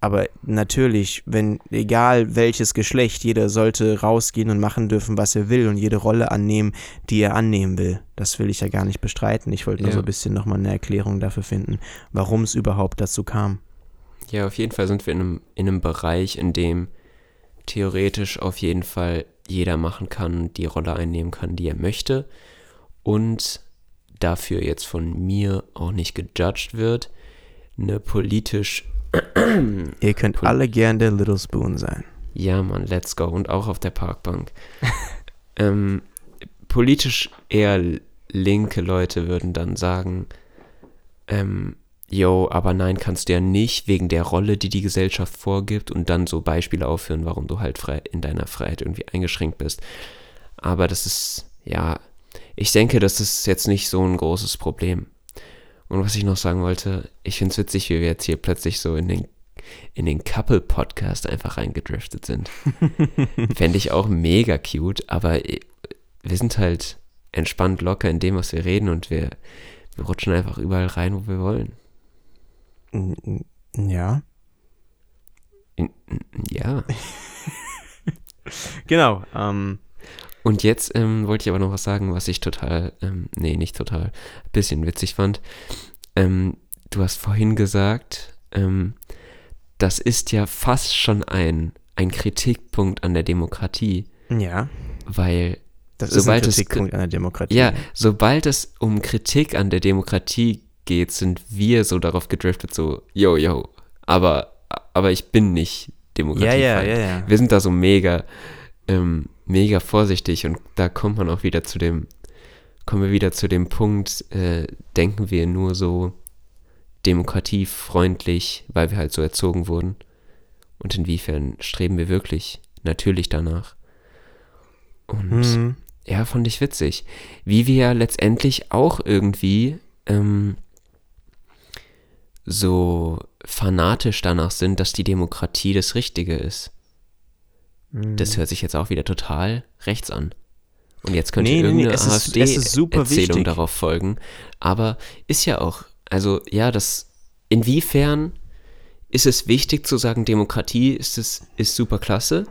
Aber natürlich, wenn, egal welches Geschlecht, jeder sollte rausgehen und machen dürfen, was er will und jede Rolle annehmen, die er annehmen will. Das will ich ja gar nicht bestreiten. Ich wollte nur Ja. so ein bisschen nochmal eine Erklärung dafür finden, warum es überhaupt dazu kam. Ja, auf jeden Fall sind wir in einem, in einem Bereich, in dem theoretisch auf jeden Fall jeder machen kann, die Rolle einnehmen kann, die er möchte und dafür jetzt von mir auch nicht gejudged wird, eine politisch, Ihr könnt Pol- alle gern der Little Spoon sein. ja Mann, let's go und auch auf der Parkbank. ähm, politisch eher linke Leute würden dann sagen, ähm, yo, aber nein, kannst du ja nicht wegen der Rolle, die die Gesellschaft vorgibt und dann so Beispiele aufführen, warum du halt frei in deiner Freiheit irgendwie eingeschränkt bist. Aber das ist, ja, ich denke, das ist jetzt nicht so ein großes Problem. Und was ich noch sagen wollte, ich finde es witzig, wie wir jetzt hier plötzlich so in den, in den Couple-Podcast einfach reingedriftet sind. Fände ich auch mega cute, aber äh, wir sind halt entspannt locker in dem, was wir reden und wir, wir rutschen einfach überall rein, wo wir wollen. Ja. Ja. Genau. Ähm, Und jetzt ähm, wollte ich aber noch was sagen, was ich total, ähm, nee, nicht total, ein bisschen witzig fand. Ähm, du hast vorhin gesagt, ähm, das ist ja fast schon ein, ein Kritikpunkt an der Demokratie, ja. weil, Das Sobald ist es ein Kritikpunkt an der Demokratie. ja, sobald es um Kritik an der Demokratie geht, sind wir so darauf gedriftet, so, yo, yo, aber, aber ich bin nicht Demokratie. ja, ja, ja, ja. Wir sind da so mega, ähm, mega vorsichtig und da kommt man auch wieder zu dem, kommen wir wieder zu dem Punkt, äh, denken wir nur so demokratiefreundlich, weil wir halt so erzogen wurden? Und inwiefern streben wir wirklich natürlich danach? Und Mhm. ja, fand ich witzig. Wie wir ja letztendlich auch irgendwie ähm, so fanatisch danach sind, dass die Demokratie das Richtige ist. Mhm. Das hört sich jetzt auch wieder total rechts an. Und jetzt könnte Nee, nee, nee, irgendeine super AfD-Erzählung darauf folgen. Aber ist ja auch, also ja, das, inwiefern ist es wichtig zu sagen, Demokratie ist, es, ist super klasse?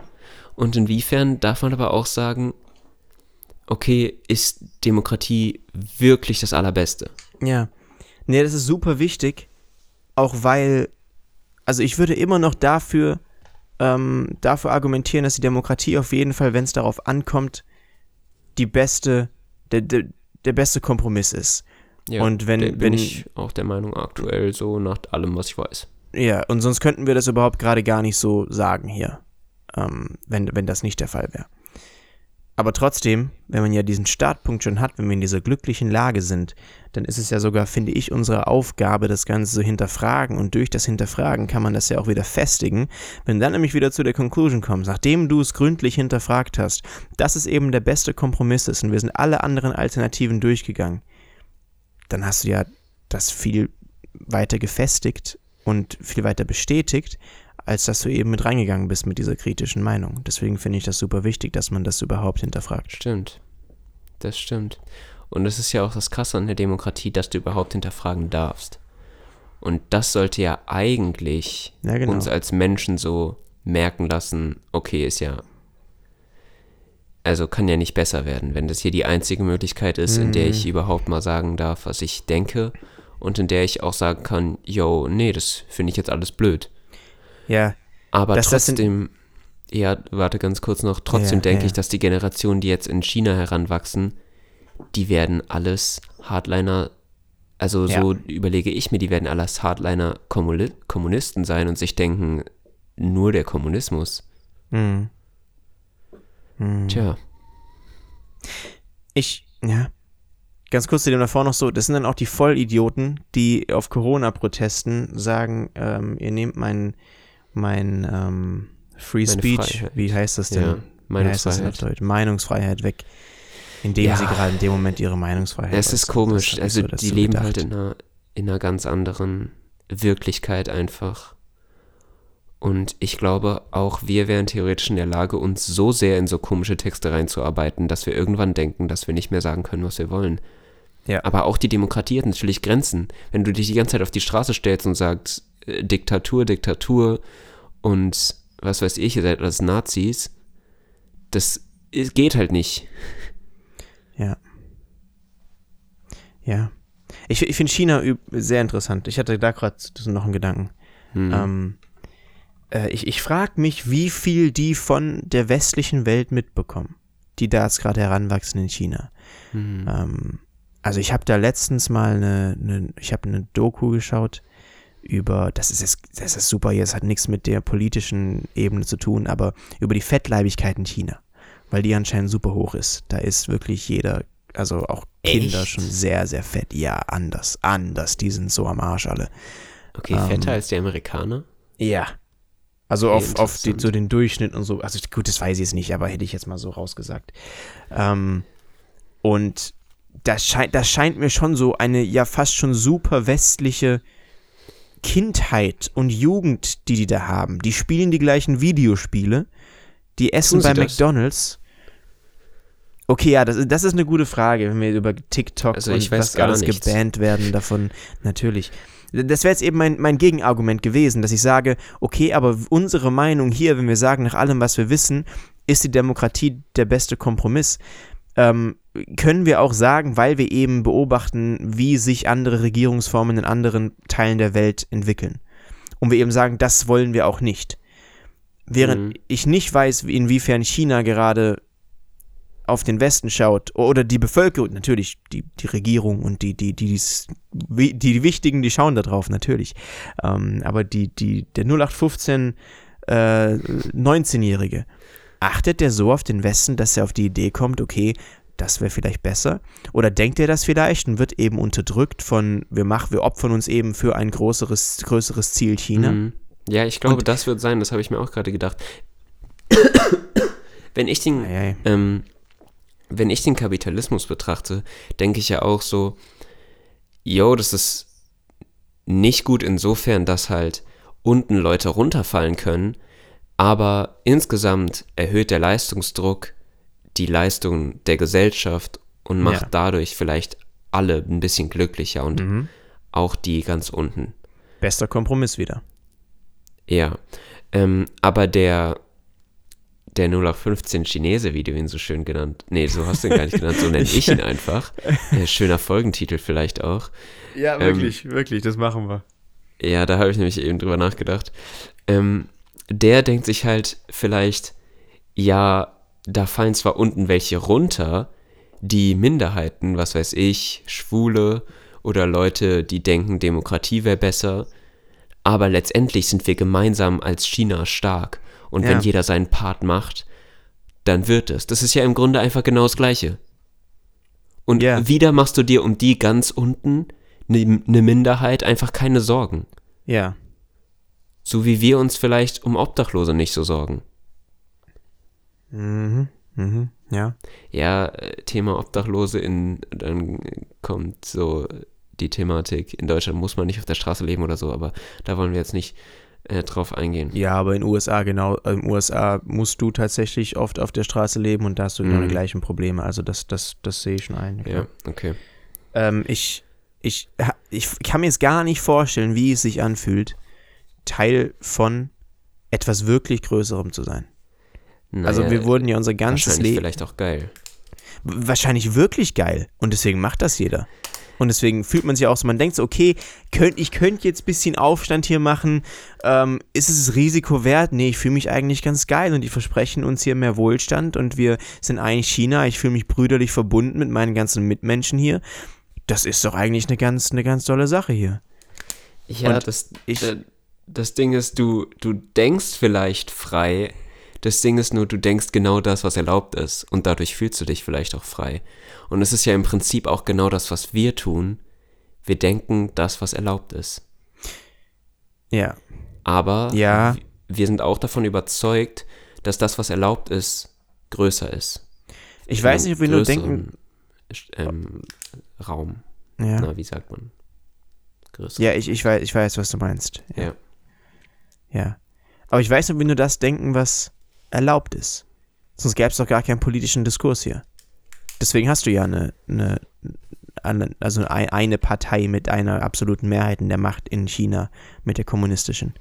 Und inwiefern darf man aber auch sagen, okay, ist Demokratie wirklich das Allerbeste? Ja. Nee, das ist super wichtig, auch weil, also ich würde immer noch dafür, ähm, dafür argumentieren, dass die Demokratie auf jeden Fall, wenn es darauf ankommt, die beste, der, der, der beste Kompromiss ist. Und wenn- bin wenn- ich auch der Meinung aktuell so nach allem, was ich weiß. Ja, und sonst könnten wir das überhaupt gerade gar nicht so sagen hier, ähm, wenn, wenn das nicht der Fall wäre. Aber trotzdem, wenn man ja diesen Startpunkt schon hat, wenn wir in dieser glücklichen Lage sind, dann ist es ja sogar, finde ich, unsere Aufgabe, das Ganze zu hinterfragen. Und durch das Hinterfragen kann man das ja auch wieder festigen. Wenn dann nämlich wieder zu der Conclusion kommst, nachdem du es gründlich hinterfragt hast, dass es eben der beste Kompromiss ist und wir sind alle anderen Alternativen durchgegangen, dann hast du ja das viel weiter gefestigt und viel weiter bestätigt, als dass du eben mit reingegangen bist mit dieser kritischen Meinung. Deswegen finde ich das super wichtig, dass man das überhaupt hinterfragt. Stimmt. Das stimmt. Und es ist ja auch das Krasse an der Demokratie, dass du überhaupt hinterfragen darfst. Und das sollte ja eigentlich Ja, genau. uns als Menschen so merken lassen, okay, ist ja. Also kann ja nicht besser werden, wenn das hier die einzige Möglichkeit ist, in der Mhm. ich überhaupt mal sagen darf, was ich denke. Und in der ich auch sagen kann, yo, nee, das finde ich jetzt alles blöd. Ja, Aber Dass das trotzdem, ja, warte ganz kurz noch, trotzdem Ja, denke ja. ich, dass die Generationen, die jetzt in China heranwachsen, die werden alles Hardliner, also Ja. so überlege ich mir, die werden alles Hardliner Kommuni Kommunisten sein und sich denken, nur der Kommunismus. hm. Hm. Tja, Ich, ja. Ganz kurz zu dem davor noch so, das sind dann auch die Vollidioten, die auf Corona-Protesten sagen, ähm, ihr nehmt mein, mein, ähm, Free Meine Speech, Freiheit. wie heißt das denn? Ja, Wie heißt das Meinungsfreiheit. Meinungsfreiheit weg. Indem Ja. sie gerade in dem Moment ihre Meinungsfreiheit Es ist komisch. Also so die leben gedacht. halt in einer, in einer ganz anderen Wirklichkeit einfach. Und ich glaube, auch wir wären theoretisch in der Lage, uns so sehr in so komische Texte reinzuarbeiten, dass wir irgendwann denken, dass wir nicht mehr sagen können, was wir wollen. Ja. Aber auch die Demokratie hat natürlich Grenzen. Wenn du dich die ganze Zeit auf die Straße stellst und sagst, Diktatur, Diktatur und was weiß ich, ihr seid alles Nazis, das geht halt nicht. Ja. Ja. Ich, ich finde China sehr interessant. Ich hatte da gerade noch einen Gedanken. Hm. Ähm, äh, ich ich frage mich, wie viel die von der westlichen Welt mitbekommen, die da jetzt gerade heranwachsen in China. Hm. Ähm, also ich habe da letztens mal eine, eine ich habe eine Doku geschaut über, das ist jetzt, das ist super, jetzt hat nichts mit der politischen Ebene zu tun, aber über die Fettleibigkeit in China, weil die anscheinend super hoch ist. Da ist wirklich jeder, also auch Kinder Echt? schon sehr, sehr fett. Ja, anders, anders, die sind so am Arsch alle. Okay, ähm, fetter als die Amerikaner? Ja. Also Okay, auf, auf die, so den Durchschnitt und so. Also gut, das weiß ich jetzt nicht, aber hätte ich jetzt mal so rausgesagt. Ähm, und das scheint, das scheint mir schon so eine ja fast schon super westliche Kindheit und Jugend, die die da haben. Die spielen die gleichen Videospiele. Die essen bei das? McDonalds. Okay, ja, das, ist- das ist eine gute Frage, wenn wir über TikTok Also und was alles nichts. gebannt werden davon. Natürlich. Das wäre jetzt eben mein, mein Gegenargument gewesen, dass ich sage, okay, aber unsere Meinung hier, wenn wir sagen, nach allem, was wir wissen, ist die Demokratie der beste Kompromiss. Ähm, können wir auch sagen, weil wir eben beobachten, wie sich andere Regierungsformen in anderen Teilen der Welt entwickeln. Und wir eben sagen, das wollen wir auch nicht. Während Mhm. ich nicht weiß, wie- inwiefern China gerade auf den Westen schaut, oder die Bevölkerung, natürlich, die, die Regierung und die, die, die, die, die Wichtigen, die schauen da drauf, natürlich. Ähm, aber die, die, der 0815 äh, 19-Jährige, achtet der so auf den Westen, dass er auf die Idee kommt, okay, das wäre vielleicht besser? Oder denkt er das vielleicht und wird eben unterdrückt von, wir machen, wir opfern uns eben für ein größeres, größeres Ziel China? Mhm. Ja, ich glaube, Und- das wird sein, das habe ich mir auch gerade gedacht. Wenn ich den, Ei, ei. ähm, wenn ich den Kapitalismus betrachte, denke ich ja auch so, yo, das ist nicht gut insofern, dass halt unten Leute runterfallen können, aber insgesamt erhöht der Leistungsdruck die Leistung der Gesellschaft und macht Ja. dadurch vielleicht alle ein bisschen glücklicher und Mhm. auch die ganz unten. Bester Kompromiss wieder. Ja, ähm, aber der, der 0815 Chinese, wie du ihn so schön genannt, nee, so hast du ihn gar nicht genannt, so nenne ich ihn einfach. Äh, schöner Folgentitel vielleicht auch. Ja, Ähm, wirklich, wirklich, das machen wir. Ja, da habe ich nämlich eben drüber nachgedacht. Ähm, der denkt sich halt vielleicht, ja, da fallen zwar unten welche runter, die Minderheiten, was weiß ich, Schwule oder Leute, die denken, Demokratie wäre besser, aber letztendlich sind wir gemeinsam als China stark. Und wenn Ja. jeder seinen Part macht, dann wird es. Das ist ja im Grunde einfach genau das Gleiche. Und Ja. wieder machst du dir um die ganz unten, eine ne Minderheit, einfach keine Sorgen. Ja. So wie wir uns vielleicht um Obdachlose nicht so sorgen. Mhm. Mhm. Ja. Ja, äh, Thema Obdachlose in, dann kommt so die Thematik, in Deutschland muss man nicht auf der Straße leben oder so, aber da wollen wir jetzt nicht äh, drauf eingehen. Ja, aber in USA genau, äh, in USA musst du tatsächlich oft auf der Straße leben und da hast du genau Mhm. die gleichen Probleme. Also das, das, das sehe ich schon ein. Ja, okay. Ähm, ich, ich, ich kann mir jetzt gar nicht vorstellen, wie es sich anfühlt, Teil von etwas wirklich Größerem zu sein. also Naja, wir wurden ja unser ganzes Leben vielleicht auch geil. wahrscheinlich wirklich geil und deswegen macht das jeder. Und deswegen fühlt man sich auch so, man denkt so, okay, könnt, ich könnte jetzt ein bisschen Aufstand hier machen. Ähm, ist es das Risiko wert? Nee, ich fühle mich eigentlich ganz geil und die versprechen uns hier mehr Wohlstand und wir sind eigentlich China. Ich fühle mich brüderlich verbunden mit meinen ganzen Mitmenschen hier. Das ist doch eigentlich eine ganz, eine ganz tolle Sache hier. Ja, Und das, ich- äh, das Ding ist, du, du denkst vielleicht frei. Das Ding ist nur, du denkst genau das, was erlaubt ist. Und dadurch fühlst du dich vielleicht auch frei. Und es ist ja im Prinzip auch genau das, was wir tun. Wir denken das, was erlaubt ist. Ja, Aber Ja. wir sind auch davon überzeugt, dass das, was erlaubt ist, größer ist. Ich weiß nicht, ob wir nur denken. Ähm, Raum. Ja. Na, wie sagt man? Größer. Ja, ich, ich, weiß, ich weiß, was du meinst. Ja. ja. Ja. Aber ich weiß nicht, wir nur das denken, was erlaubt ist. Sonst gäbe es doch gar keinen politischen Diskurs hier. Deswegen hast du ja eine, eine, also eine Partei mit einer absoluten Mehrheit in der Macht in China, mit der kommunistischen.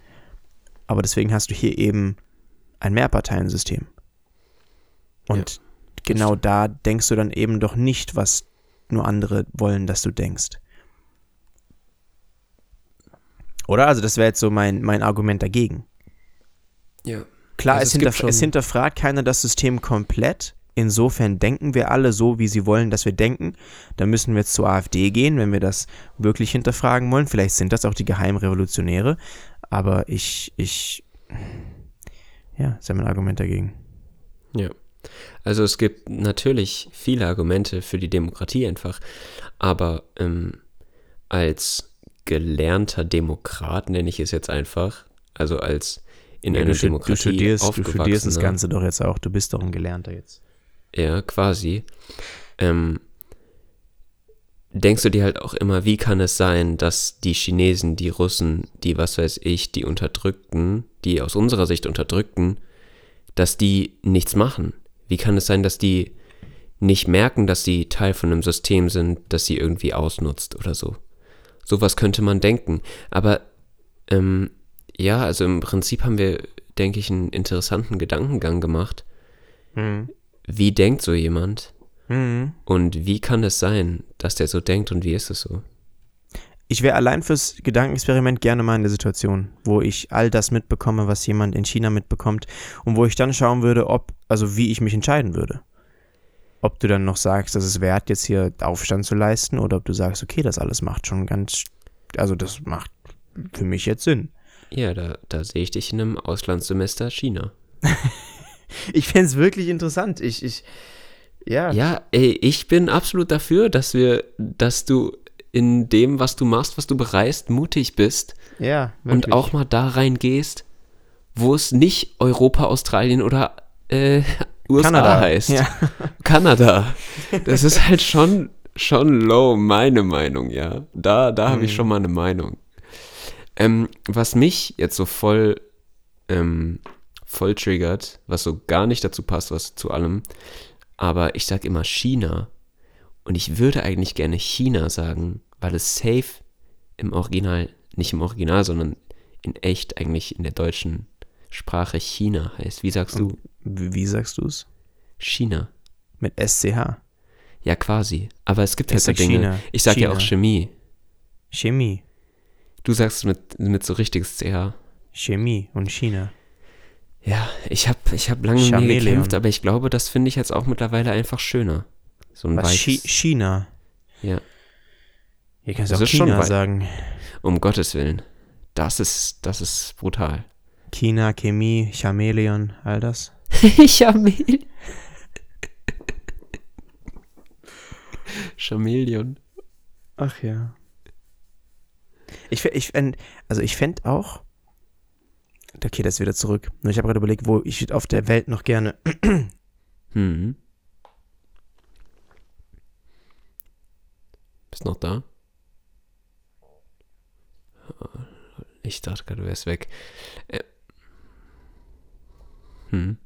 Aber deswegen hast du hier eben ein Mehrparteiensystem. Und ja, genau da denkst du dann eben doch nicht, was nur andere wollen, dass du denkst. Oder? Also das wäre jetzt so mein, mein Argument dagegen. Ja. Klar, also es, hinterf es hinterfragt keiner das System komplett. Insofern denken wir alle so, wie sie wollen, dass wir denken. Da müssen wir jetzt zur AfD gehen, wenn wir das wirklich hinterfragen wollen. Vielleicht sind das auch die Geheimrevolutionäre. Aber ich, ich, ja, ist ja mein Argument dagegen. Ja. Also es gibt natürlich viele Argumente für die Demokratie einfach, aber ähm, als gelernter Demokrat nenne ich es jetzt einfach, also als in ja, einer du, Demokratie du studierst, du studierst das Ganze doch jetzt auch, du bist doch ein Gelernter jetzt. Ja, quasi. Ähm, denkst du dir halt auch immer, wie kann es sein, dass die Chinesen, die Russen, die was weiß ich, die Unterdrückten, die aus unserer Sicht Unterdrückten, dass die nichts machen? Wie kann es sein, dass die nicht merken, dass sie Teil von einem System sind, das sie irgendwie ausnutzt oder so? Sowas könnte man denken. Aber ähm, ja, also im Prinzip haben wir, denke ich, einen interessanten Gedankengang gemacht. Mhm. Wie denkt so jemand? Mhm. Und wie kann es sein, dass der so denkt und wie ist es so? Ich wäre allein fürs Gedankenexperiment gerne mal in der Situation, wo ich all das mitbekomme, was jemand in China mitbekommt und wo ich dann schauen würde, ob, also wie ich mich entscheiden würde. Ob du dann noch sagst, dass es wert, jetzt hier Aufstand zu leisten oder ob du sagst, okay, das alles macht schon ganz, also das macht für mich jetzt Sinn. Ja, da, da sehe ich dich in einem Auslandssemester China. ich fände es wirklich interessant. Ich, ich, ja. Ja, ey, ich bin absolut dafür, dass wir, dass du in dem, was du machst, was du bereist, mutig bist. Ja, wirklich. Und auch mal da reingehst, wo es nicht Europa, Australien oder äh, USA Kanada. heißt. Ja. Kanada. Das ist halt schon, schon low, meine Meinung, ja. Da, da habe ich hm. schon mal eine Meinung. Ähm, was mich jetzt so voll, ähm, voll triggert, was so gar nicht dazu passt, was zu allem, aber ich sage immer China und ich würde eigentlich gerne China sagen, weil es safe im Original, nicht im Original, sondern in echt eigentlich in der deutschen Sprache China heißt. Wie sagst du? Wie, sagst du es? China. Mit SCH. Ja, quasi. Aber es gibt halt so Dinge. China. Ich sage ja auch Chemie. Chemie. Du sagst mit, mit so richtiges CH. Chemie und China. Ja, ich habe ich hab lange mit mir gekämpft, aber ich glaube, das finde ich jetzt auch mittlerweile einfach schöner. So ein Was, Chi China? Ja. Hier kannst du auch China sagen. Um Gottes Willen. Das ist, das ist brutal. China, Chemie, Chameleon, all das. Chameleon. Chameleon. Ach ja. Ich, ich fände, also ich fände auch, okay, das ist wieder zurück. Nur ich habe gerade überlegt, wo ich auf der Welt noch gerne. hm. Bist noch da? Ich dachte gerade, du wärst weg. Äh. Hm.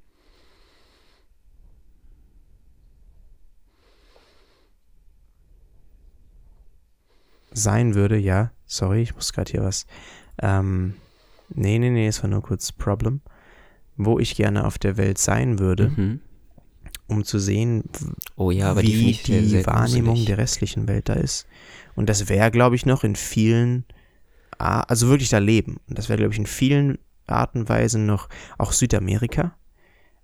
Sein würde, ja, sorry, ich muss gerade hier was. Ähm, nee, nee, nee, es war nur kurz Problem. Wo ich gerne auf der Welt sein würde, mhm. um zu sehen, oh ja, wie die, die sehr, sehr Wahrnehmung der restlichen Welt da ist. Und das wäre, glaube ich, noch in vielen, also wirklich da leben. Und das wäre, glaube ich, in vielen Arten und Weisen noch auch Südamerika,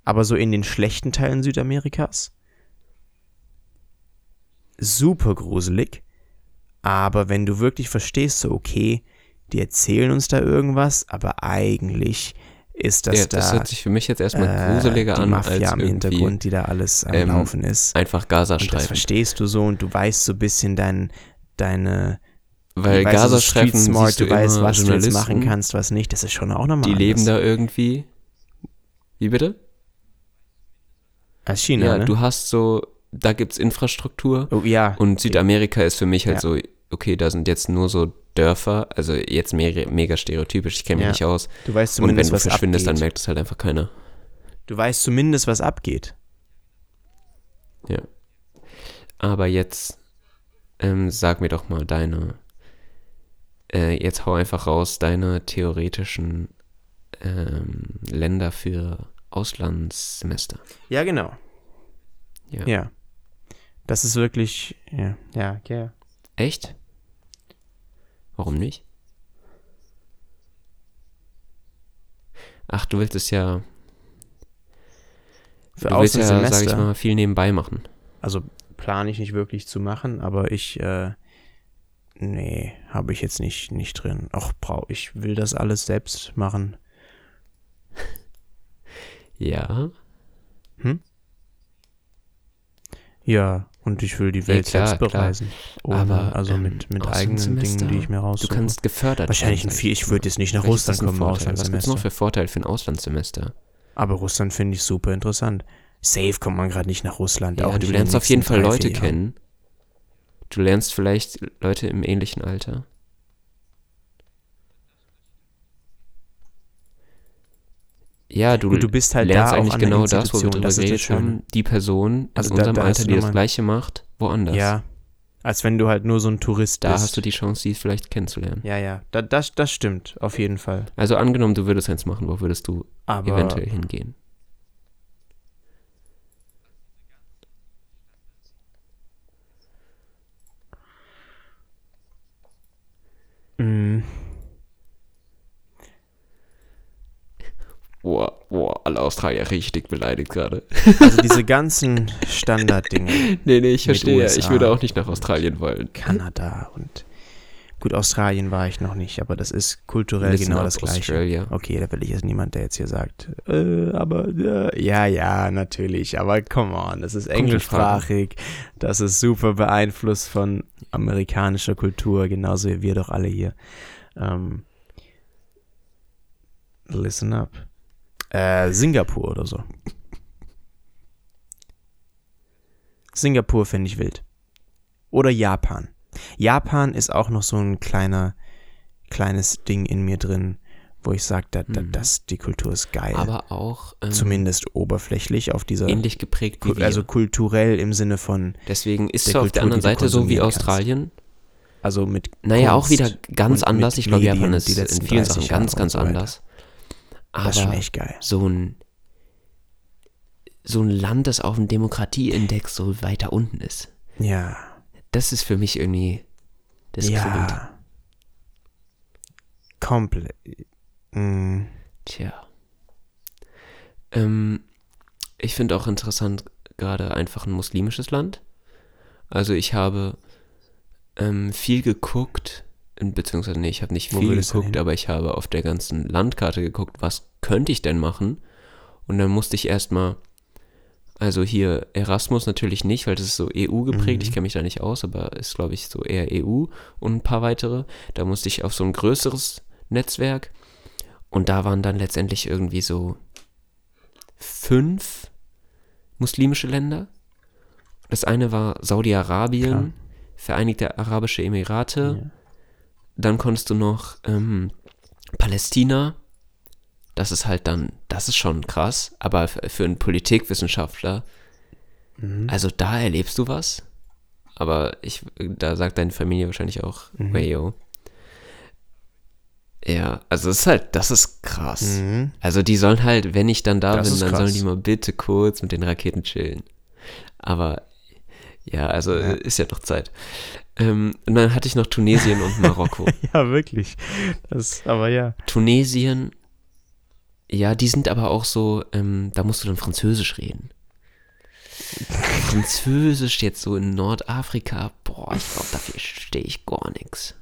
aber so in den schlechten Teilen Südamerikas. Super gruselig. Aber wenn du wirklich verstehst, so okay, die erzählen uns da irgendwas, aber eigentlich ist das ja, da. Das hört sich für mich jetzt erstmal äh, gruseliger die an. Mafia als im Hintergrund, die da alles am ähm, Laufen ist. Einfach Gazastreifen. Und das verstehst du so und du weißt so ein bisschen dein, deine, Weil Gazastreifen street smart, du du weißt, was du jetzt machen kannst, was nicht. Das ist schon auch nochmal Die leben anders. da irgendwie. Wie bitte? Als China, Ja, ne? du hast so, da gibt's Infrastruktur oh, ja. und Südamerika ist für mich halt Ja. so, okay, da sind jetzt nur so Dörfer, also jetzt mega, mega stereotypisch, ich kenne mich Ja. nicht aus. Du weißt Und wenn zumindest, du was verschwindest, dann abgeht. merkt es halt einfach keiner. Du weißt zumindest, was abgeht. Ja. Aber jetzt ähm, sag mir doch mal deine, äh, jetzt hau einfach raus, deine theoretischen ähm, Länder für Auslandssemester. Ja, genau. Ja. Ja. Das ist wirklich, ja, ja, ja. Echt? Warum nicht? Ach, du willst es ja, Für du willst ja, sag ich mal, viel nebenbei machen. Also plane ich nicht wirklich zu machen, aber ich, äh, nee, habe ich jetzt nicht, nicht drin. Ach, brau, ich will das alles selbst machen. Ja, Ja, und ich will die Welt klar, selbst klar. bereisen. Ohne, Aber, also ähm, mit, mit eigenen Auslandssemester, Dingen, die ich mir du raussuche. kannst gefördert Wahrscheinlich ein viel, ich würde jetzt nicht nach Vielleicht Russland kommen, Vorteil. Was gibt's noch Auslandssemester. für Vorteile für ein Auslandssemester? Aber Russland finde ich super interessant. Safe kommt man gerade nicht nach Russland. Ja, du lernst auf jeden Fall Leute kennen. Du lernst vielleicht Leute im ähnlichen Alter. Ja, du, du bist halt lernst da auch eigentlich genau das, wo wir drüber das ist das geredet haben. Die Person Also in da- unserem da Alter, die das Gleiche macht, woanders. Ja, als wenn du halt nur so ein Tourist Da bist. hast du die Chance, die vielleicht kennenzulernen. ja, ja, da, das, das stimmt, auf jeden Fall. Also angenommen, du würdest eins machen, wo würdest du Aber eventuell hingehen? Boah, boah, alle Australier richtig beleidigt gerade. also diese ganzen Standarddinge, Nee, nee, ich verstehe. Ich USA. würde auch nicht nach Australien wollen. Kanada und gut, Australien war ich noch nicht, aber das ist kulturell Listen genau das gleiche. Australia. Okay, da will ich jetzt niemand, der jetzt hier sagt, äh, aber äh, ja, ja, natürlich, aber come on, das ist englischsprachig, das ist super beeinflusst von amerikanischer Kultur, genauso wie wir doch alle hier. Ähm, listen up. Äh, Singapur oder so. Singapur finde ich wild. Oder Japan. Japan ist auch noch so ein kleiner, kleines Ding in mir drin, wo ich sage, da, da, Mhm. das, die Kultur ist geil. Aber auch ähm, Zumindest oberflächlich auf dieser, ähnlich geprägt wie Ku- wir. also kulturell im Sinne von, Deswegen ist es auf der anderen Seite so wie konsumieren kannst. Australien. also mit Naja, auch Kunst wieder ganz anders. Ich glaube, Japan ist in vielen 30 Sachen ganz, ganz so anders. Das ist schon Aber echt geil. so ein so ein Land, das auf dem Demokratieindex so weiter unten ist. Ja. Das ist für mich irgendwie das kribbelt. ja. Komplett. Mm. Tja. Ähm, ich finde auch interessant, gerade einfach ein muslimisches Land. Also ich habe ähm, viel geguckt, beziehungsweise nee, ich habe nicht viel geguckt, aber ich habe auf der ganzen Landkarte geguckt, was könnte ich denn machen? Und dann musste ich erstmal, also hier Erasmus natürlich nicht, weil das ist so EU geprägt, Mhm. ich kenne mich da nicht aus, aber ist glaube ich so eher EU und ein paar weitere. Da musste ich auf so ein größeres Netzwerk und da waren dann letztendlich irgendwie so fünf muslimische Länder. Das eine war. Saudi-Arabien, Vereinigte Arabische Emirate, Ja. Dann konntest du noch ähm, Palästina. Das ist halt dann, das ist schon krass, aber für einen Politikwissenschaftler, Mhm. also da erlebst du was. Aber ich, da sagt deine Familie wahrscheinlich auch, Mhm. wayo. Ja, also es ist halt, das ist krass. Mhm. Also die sollen halt, wenn ich dann da Das bin, dann krass. sollen die mal bitte kurz mit den Raketen chillen. Aber ja, also Ja. ist ja noch Zeit. Ähm, und dann hatte ich noch Tunesien und Marokko. Ja, wirklich. Das, aber ja. Tunesien, ja, die sind aber auch so, ähm, da musst du dann Französisch reden. Französisch jetzt so in Nordafrika, boah, ich glaube, dafür stehe ich gar nichts.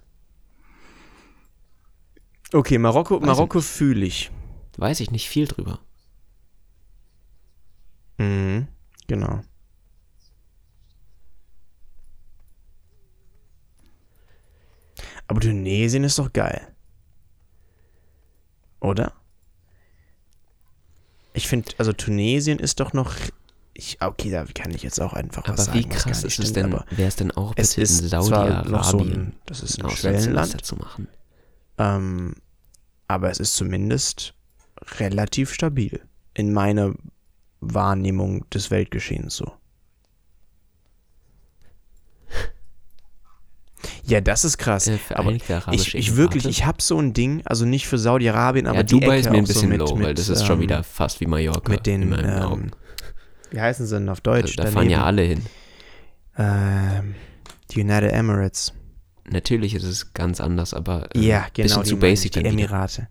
Okay, Marokko, Weiß Marokko fühle ich. Weiß ich nicht viel drüber. Mhm. Genau. Aber Tunesien ist doch geil. Oder? Ich finde, also Tunesien ist doch noch. Ich, okay, da kann ich jetzt auch einfach Aber was sagen. wie was gar krass ist es stimmt, denn, aber wäre es denn auch bitte in so Saudi-Arabien ein, das ist ein Schwellenland, zu machen? ähm, aber es ist zumindest relativ stabil in meiner Wahrnehmung des Weltgeschehens so. Ja, das ist krass. Äh, aber ich, ich wirklich, ich habe so ein Ding, also nicht für Saudi-Arabien, aber ja, die Dubai Ecke ist mir ein auch so bisschen mit, low, mit, weil das ist schon ähm, wieder fast wie Mallorca mit den, in meinen ähm, Augen. wie heißen sie denn auf Deutsch? Da fahren ja alle hin. Ähm, die United Emirates. Natürlich ist es ganz anders, aber äh, Ja, genau, bisschen zu basic die. Emirate.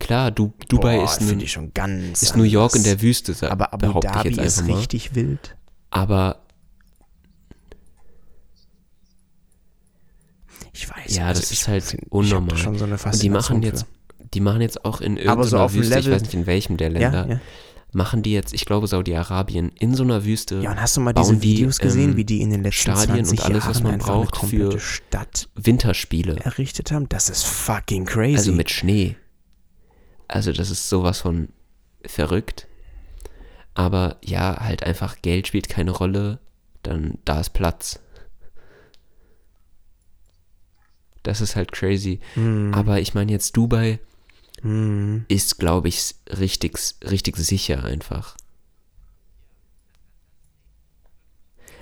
Klar, du, Dubai Boah, ist, schon ganz ist New York in der Wüste, sa- Aber Abu Dhabi ist richtig wild. Aber Ich weiß. ja, also das ich ist halt find- unnormal. schon so eine Und die machen jetzt, die machen jetzt auch in so irgendeiner dem Wüste, ich weiß nicht in welchem der. Länder, Ja, ja. machen die jetzt, ich glaube Saudi-Arabien, in so einer Wüste ja, und hast du mal diese die, Videos gesehen, ähm, wie die in den letzten Stadien und 20 alles, was Jahren man einfach braucht für- Stadt Winterspiele, errichtet haben? Das ist fucking crazy. also mit Schnee. Also das ist sowas von verrückt. Aber ja, halt einfach Geld spielt keine Rolle, dann da ist Platz. Das ist halt crazy. Hm, Aber ich meine jetzt Dubai hm. ist, glaube ich, richtig, richtig sicher einfach.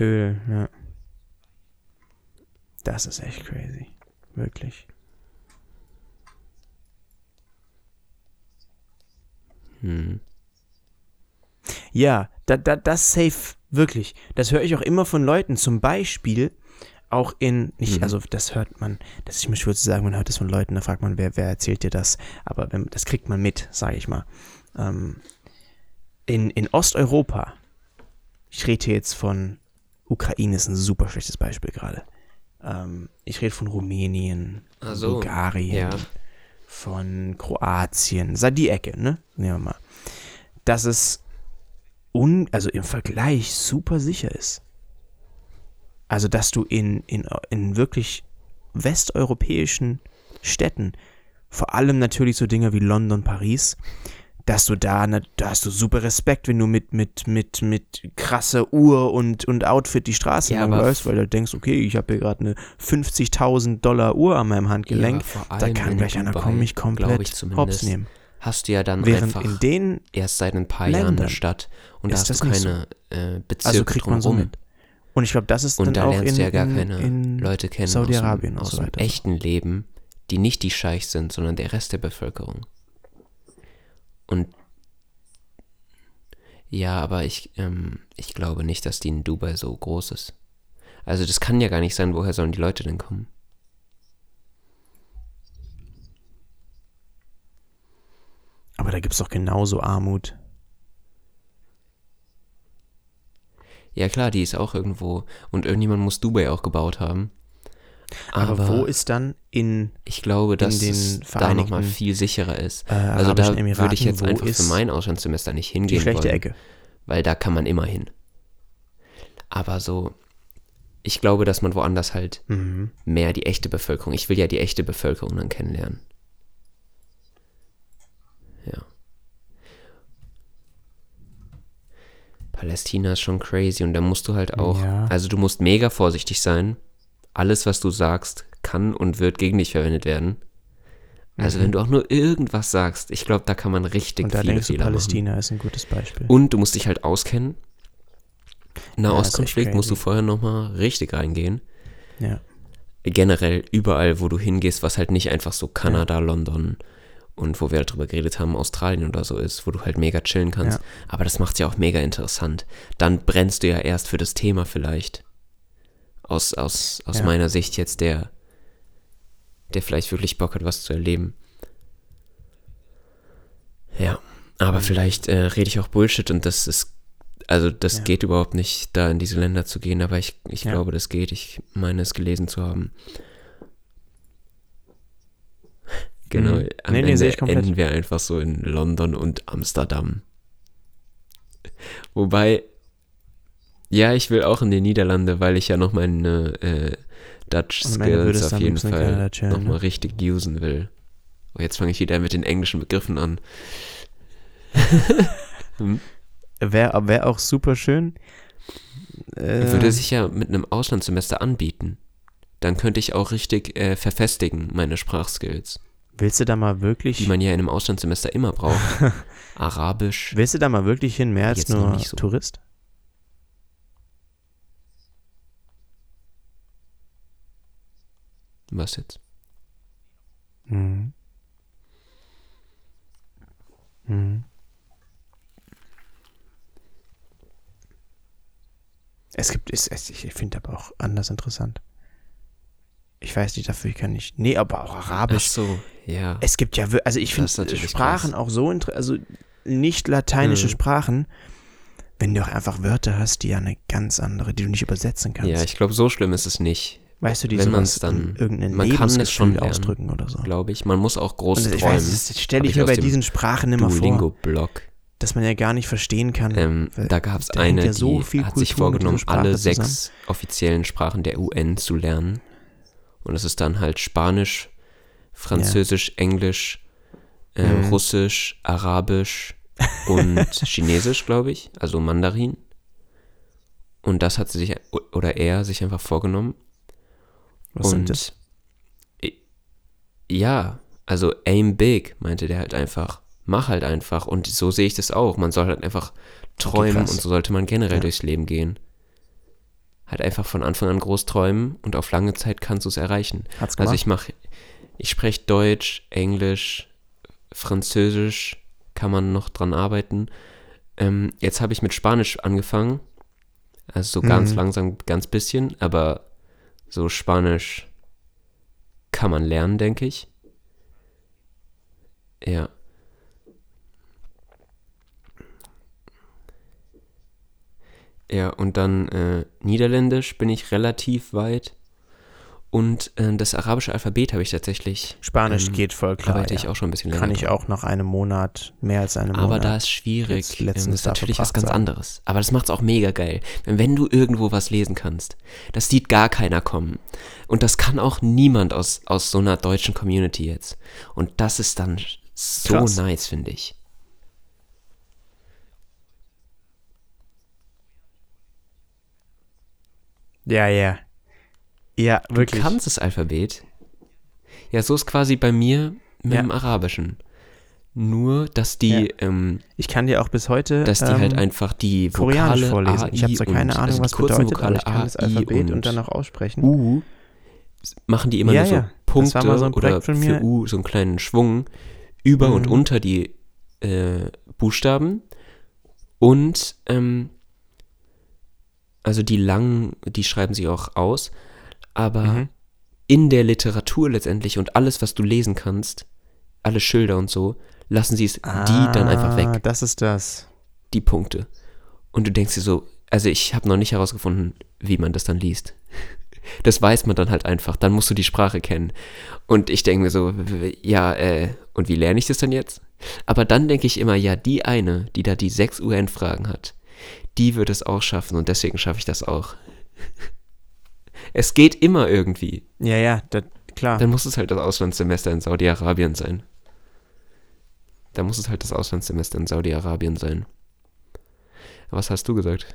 Öl, ja. Das ist echt crazy. Wirklich. Hm. Ja, da, da, das safe, wirklich. Das höre ich auch immer von Leuten. Zum Beispiel auch in, nicht, Mhm. also das hört man, das ist mir schwer zu sagen, man hört das von Leuten, da fragt man, wer, wer erzählt dir das? Aber wenn, das kriegt man mit, sage ich mal. Ähm, in, in Osteuropa, ich rede hier jetzt von Ukraine, ist ein super schlechtes Beispiel gerade. Ähm, ich rede von Rumänien, so, Bulgarien, ja. von Kroatien, sei die Ecke, ne? Nehmen wir mal. Dass es un, also im Vergleich super sicher ist. Also, dass du in, in, in wirklich westeuropäischen Städten, vor allem natürlich so Dinge wie London, Paris, dass du da, ne, da hast du super Respekt, wenn du mit, mit, mit, mit krasser Uhr und, und Outfit die Straße Ja, läufst, weil du denkst, okay, ich habe hier gerade eine 50.000 Dollar Uhr an meinem Handgelenk, Ja, da kann gleich einer kommen, mich komplett hops nehmen. Hast du ja dann Während einfach in den, erst seit ein paar Jahren Ländern eine Stadt und da hast das du keine äh, Bezirke also kriegt man so drumherum. mit. Und ich glaube, das ist Und dann da auch lernst in, du ja gar in, keine in Leute kennen Saudi-Arabien aus, und dem, so aus dem weiter. echten Leben, die nicht die Scheichs sind, sondern der Rest der Bevölkerung. Und ja, aber ich, ähm, ich glaube nicht, dass die in Dubai so groß ist. Also das kann ja gar nicht sein, woher sollen die Leute denn kommen? Aber da gibt es doch genauso Armut. Ja klar, die ist auch irgendwo und irgendjemand muss Dubai auch gebaut haben. Aber, Aber, wo ist dann in ich glaube, dass den es da Vereinigten, nochmal viel sicherer ist. äh, Also da Arabischen würde ich Emiraten, jetzt einfach für mein Auslandssemester nicht die hingehen schlechte wollen, Ecke? weil da kann man immer hin. Aber so, ich glaube, dass man woanders halt Mhm. mehr die echte Bevölkerung, ich will ja die echte Bevölkerung dann kennenlernen. Palästina ist schon crazy und da musst du halt auch, Ja. also du musst mega vorsichtig sein. Alles, was du sagst, kann und wird gegen dich verwendet werden. Also wenn du auch nur irgendwas sagst, ich glaube, da kann man richtig Mhm. Und da viele denkst du, Fehler machen. Palästina ist ein gutes Beispiel. Und du musst dich halt auskennen. Nahostkonflikt echt musst du vorher nochmal richtig reingehen. ja. Generell überall, wo du hingehst, was halt nicht einfach so Kanada, London und wo wir darüber geredet haben, Australien oder so ist, wo du halt mega chillen kannst. Ja. Aber das macht ja auch mega interessant. Dann brennst du ja erst für das Thema vielleicht. Aus, aus, aus Ja. meiner Sicht jetzt der, der vielleicht wirklich Bock hat, was zu erleben. Ja, aber Mhm. vielleicht äh, rede ich auch Bullshit und das ist, also das Ja. geht überhaupt nicht, da in diese Länder zu gehen, aber ich, ich glaube, das geht. Ich meine es gelesen zu haben. Genau, Mhm. am Nee, nee, sehe Ende ich komplett. enden wir einfach so in London und Amsterdam. Wobei, Ja, ich will auch in die Niederlande, weil ich ja noch meine äh, Dutch Ende Skills auf jeden Fall nochmal ne? richtig usen will. Oh, jetzt fange ich wieder mit den englischen Begriffen an. hm? Wäre wär auch super schön. Äh, Würde sich ja mit einem Auslandssemester anbieten. Dann könnte ich auch richtig äh, verfestigen, meine Sprachskills, willst du da mal die wirklich, man ja in einem Auslandssemester immer braucht. Arabisch. willst du da mal wirklich hin, mehr als nur so. Tourist? Was jetzt? Mhm. Mhm. Es gibt, es, es, ich finde aber auch anders interessant. Ich weiß nicht, dafür kann ich. Nee, aber auch Ach Arabisch. so, ja. Es gibt ja, also ich Das finde Sprachen krass. auch so, inter- also nicht lateinische Mhm. Sprachen, wenn du auch einfach Wörter hast, die ja eine ganz andere, die du nicht übersetzen kannst. Ja, ich glaube, so schlimm ist es nicht, weißt du, die wenn sowas man's dann- in irgendein man kann es schon lernen. ausdrücken oder so. glaube ich. Man muss auch groß Und ich träumen. weiß, das stelle ich mir bei diesen Sprachen immer vor, Duolingo-Blog. dass man ja gar nicht verstehen kann. Ähm, da gab es eine, ja so die hat sich Kultur mit vorgenommen, alle zusammen. sechs offiziellen Sprachen der UN zu lernen. Und das ist dann halt Spanisch, Französisch, Englisch, äh, Mhm. Russisch, Arabisch und Chinesisch, glaube ich, also Mandarin. Und das hat sie sich, oder er sich einfach vorgenommen. Was und sind das? ja, also aim big, meinte der halt einfach. Mach halt einfach. Und so sehe ich das auch. Man soll halt einfach träumen krass. und so sollte man generell Ja. durchs Leben gehen. Halt einfach von Anfang an groß träumen und auf lange Zeit kannst du es erreichen. Hat's gemacht? Also ich mache, ich spreche Deutsch, Englisch, Französisch, kann man noch dran arbeiten. Ähm, jetzt habe ich mit Spanisch angefangen. Also so ganz Mhm. langsam, ganz bisschen, aber so Spanisch kann man lernen, denke ich. Ja. Ja, und dann äh, Niederländisch bin ich relativ weit. Und äh, das arabische Alphabet habe ich tatsächlich. Spanisch ähm, geht voll klar. arbeite ja. ich auch schon ein bisschen länger. Kann ich dran. auch nach einem Monat, mehr als einem Monat. Aber da ist schwierig. jetzt Ähm, das ist natürlich was ganz haben. anderes. Aber das macht es auch mega geil. Wenn, wenn du irgendwo was lesen kannst, das sieht gar keiner kommen. Und das kann auch niemand aus, aus so einer deutschen Community jetzt. Und das ist dann so Krass. nice, finde ich. Ja, ja. Ja, wirklich. Du kannst das Alphabet. Ja, so ist quasi bei mir mit Ja. dem Arabischen. Nur, dass die, Ja. ähm, Ich kann dir auch bis heute dass die ähm, halt einfach die Koreanisch Vokale vorlesen. A, ich habe zwar keine und, Ahnung, also was bedeutet, aber Vokale ich kann das Alphabet und, und dann auch aussprechen. U machen die immer Ja, nur so Punkte so oder für U so einen kleinen Schwung über und Mhm. unter die äh, Buchstaben und ähm, also die langen, die schreiben sie auch aus, aber Mhm. in der Literatur letztendlich und alles, was du lesen kannst, alle Schilder und so, lassen sie es die dann einfach Ah, weg, Das ist das. die Punkte. Und du denkst dir so, also ich habe noch nicht herausgefunden, wie man das dann liest. Das weiß man dann halt einfach, dann musst du die Sprache kennen. Und ich denke mir so, ja, äh, und wie lerne ich das dann jetzt? Aber dann denke ich immer, ja, die eine, die da die sechs UN-Fragen hat, die wird es auch schaffen und deswegen schaffe ich das auch. Es geht immer irgendwie. Ja, ja, das, klar. Dann muss es halt das Auslandssemester in Saudi-Arabien sein. Dann muss es halt das Auslandssemester in Saudi-Arabien sein. Was hast du gesagt?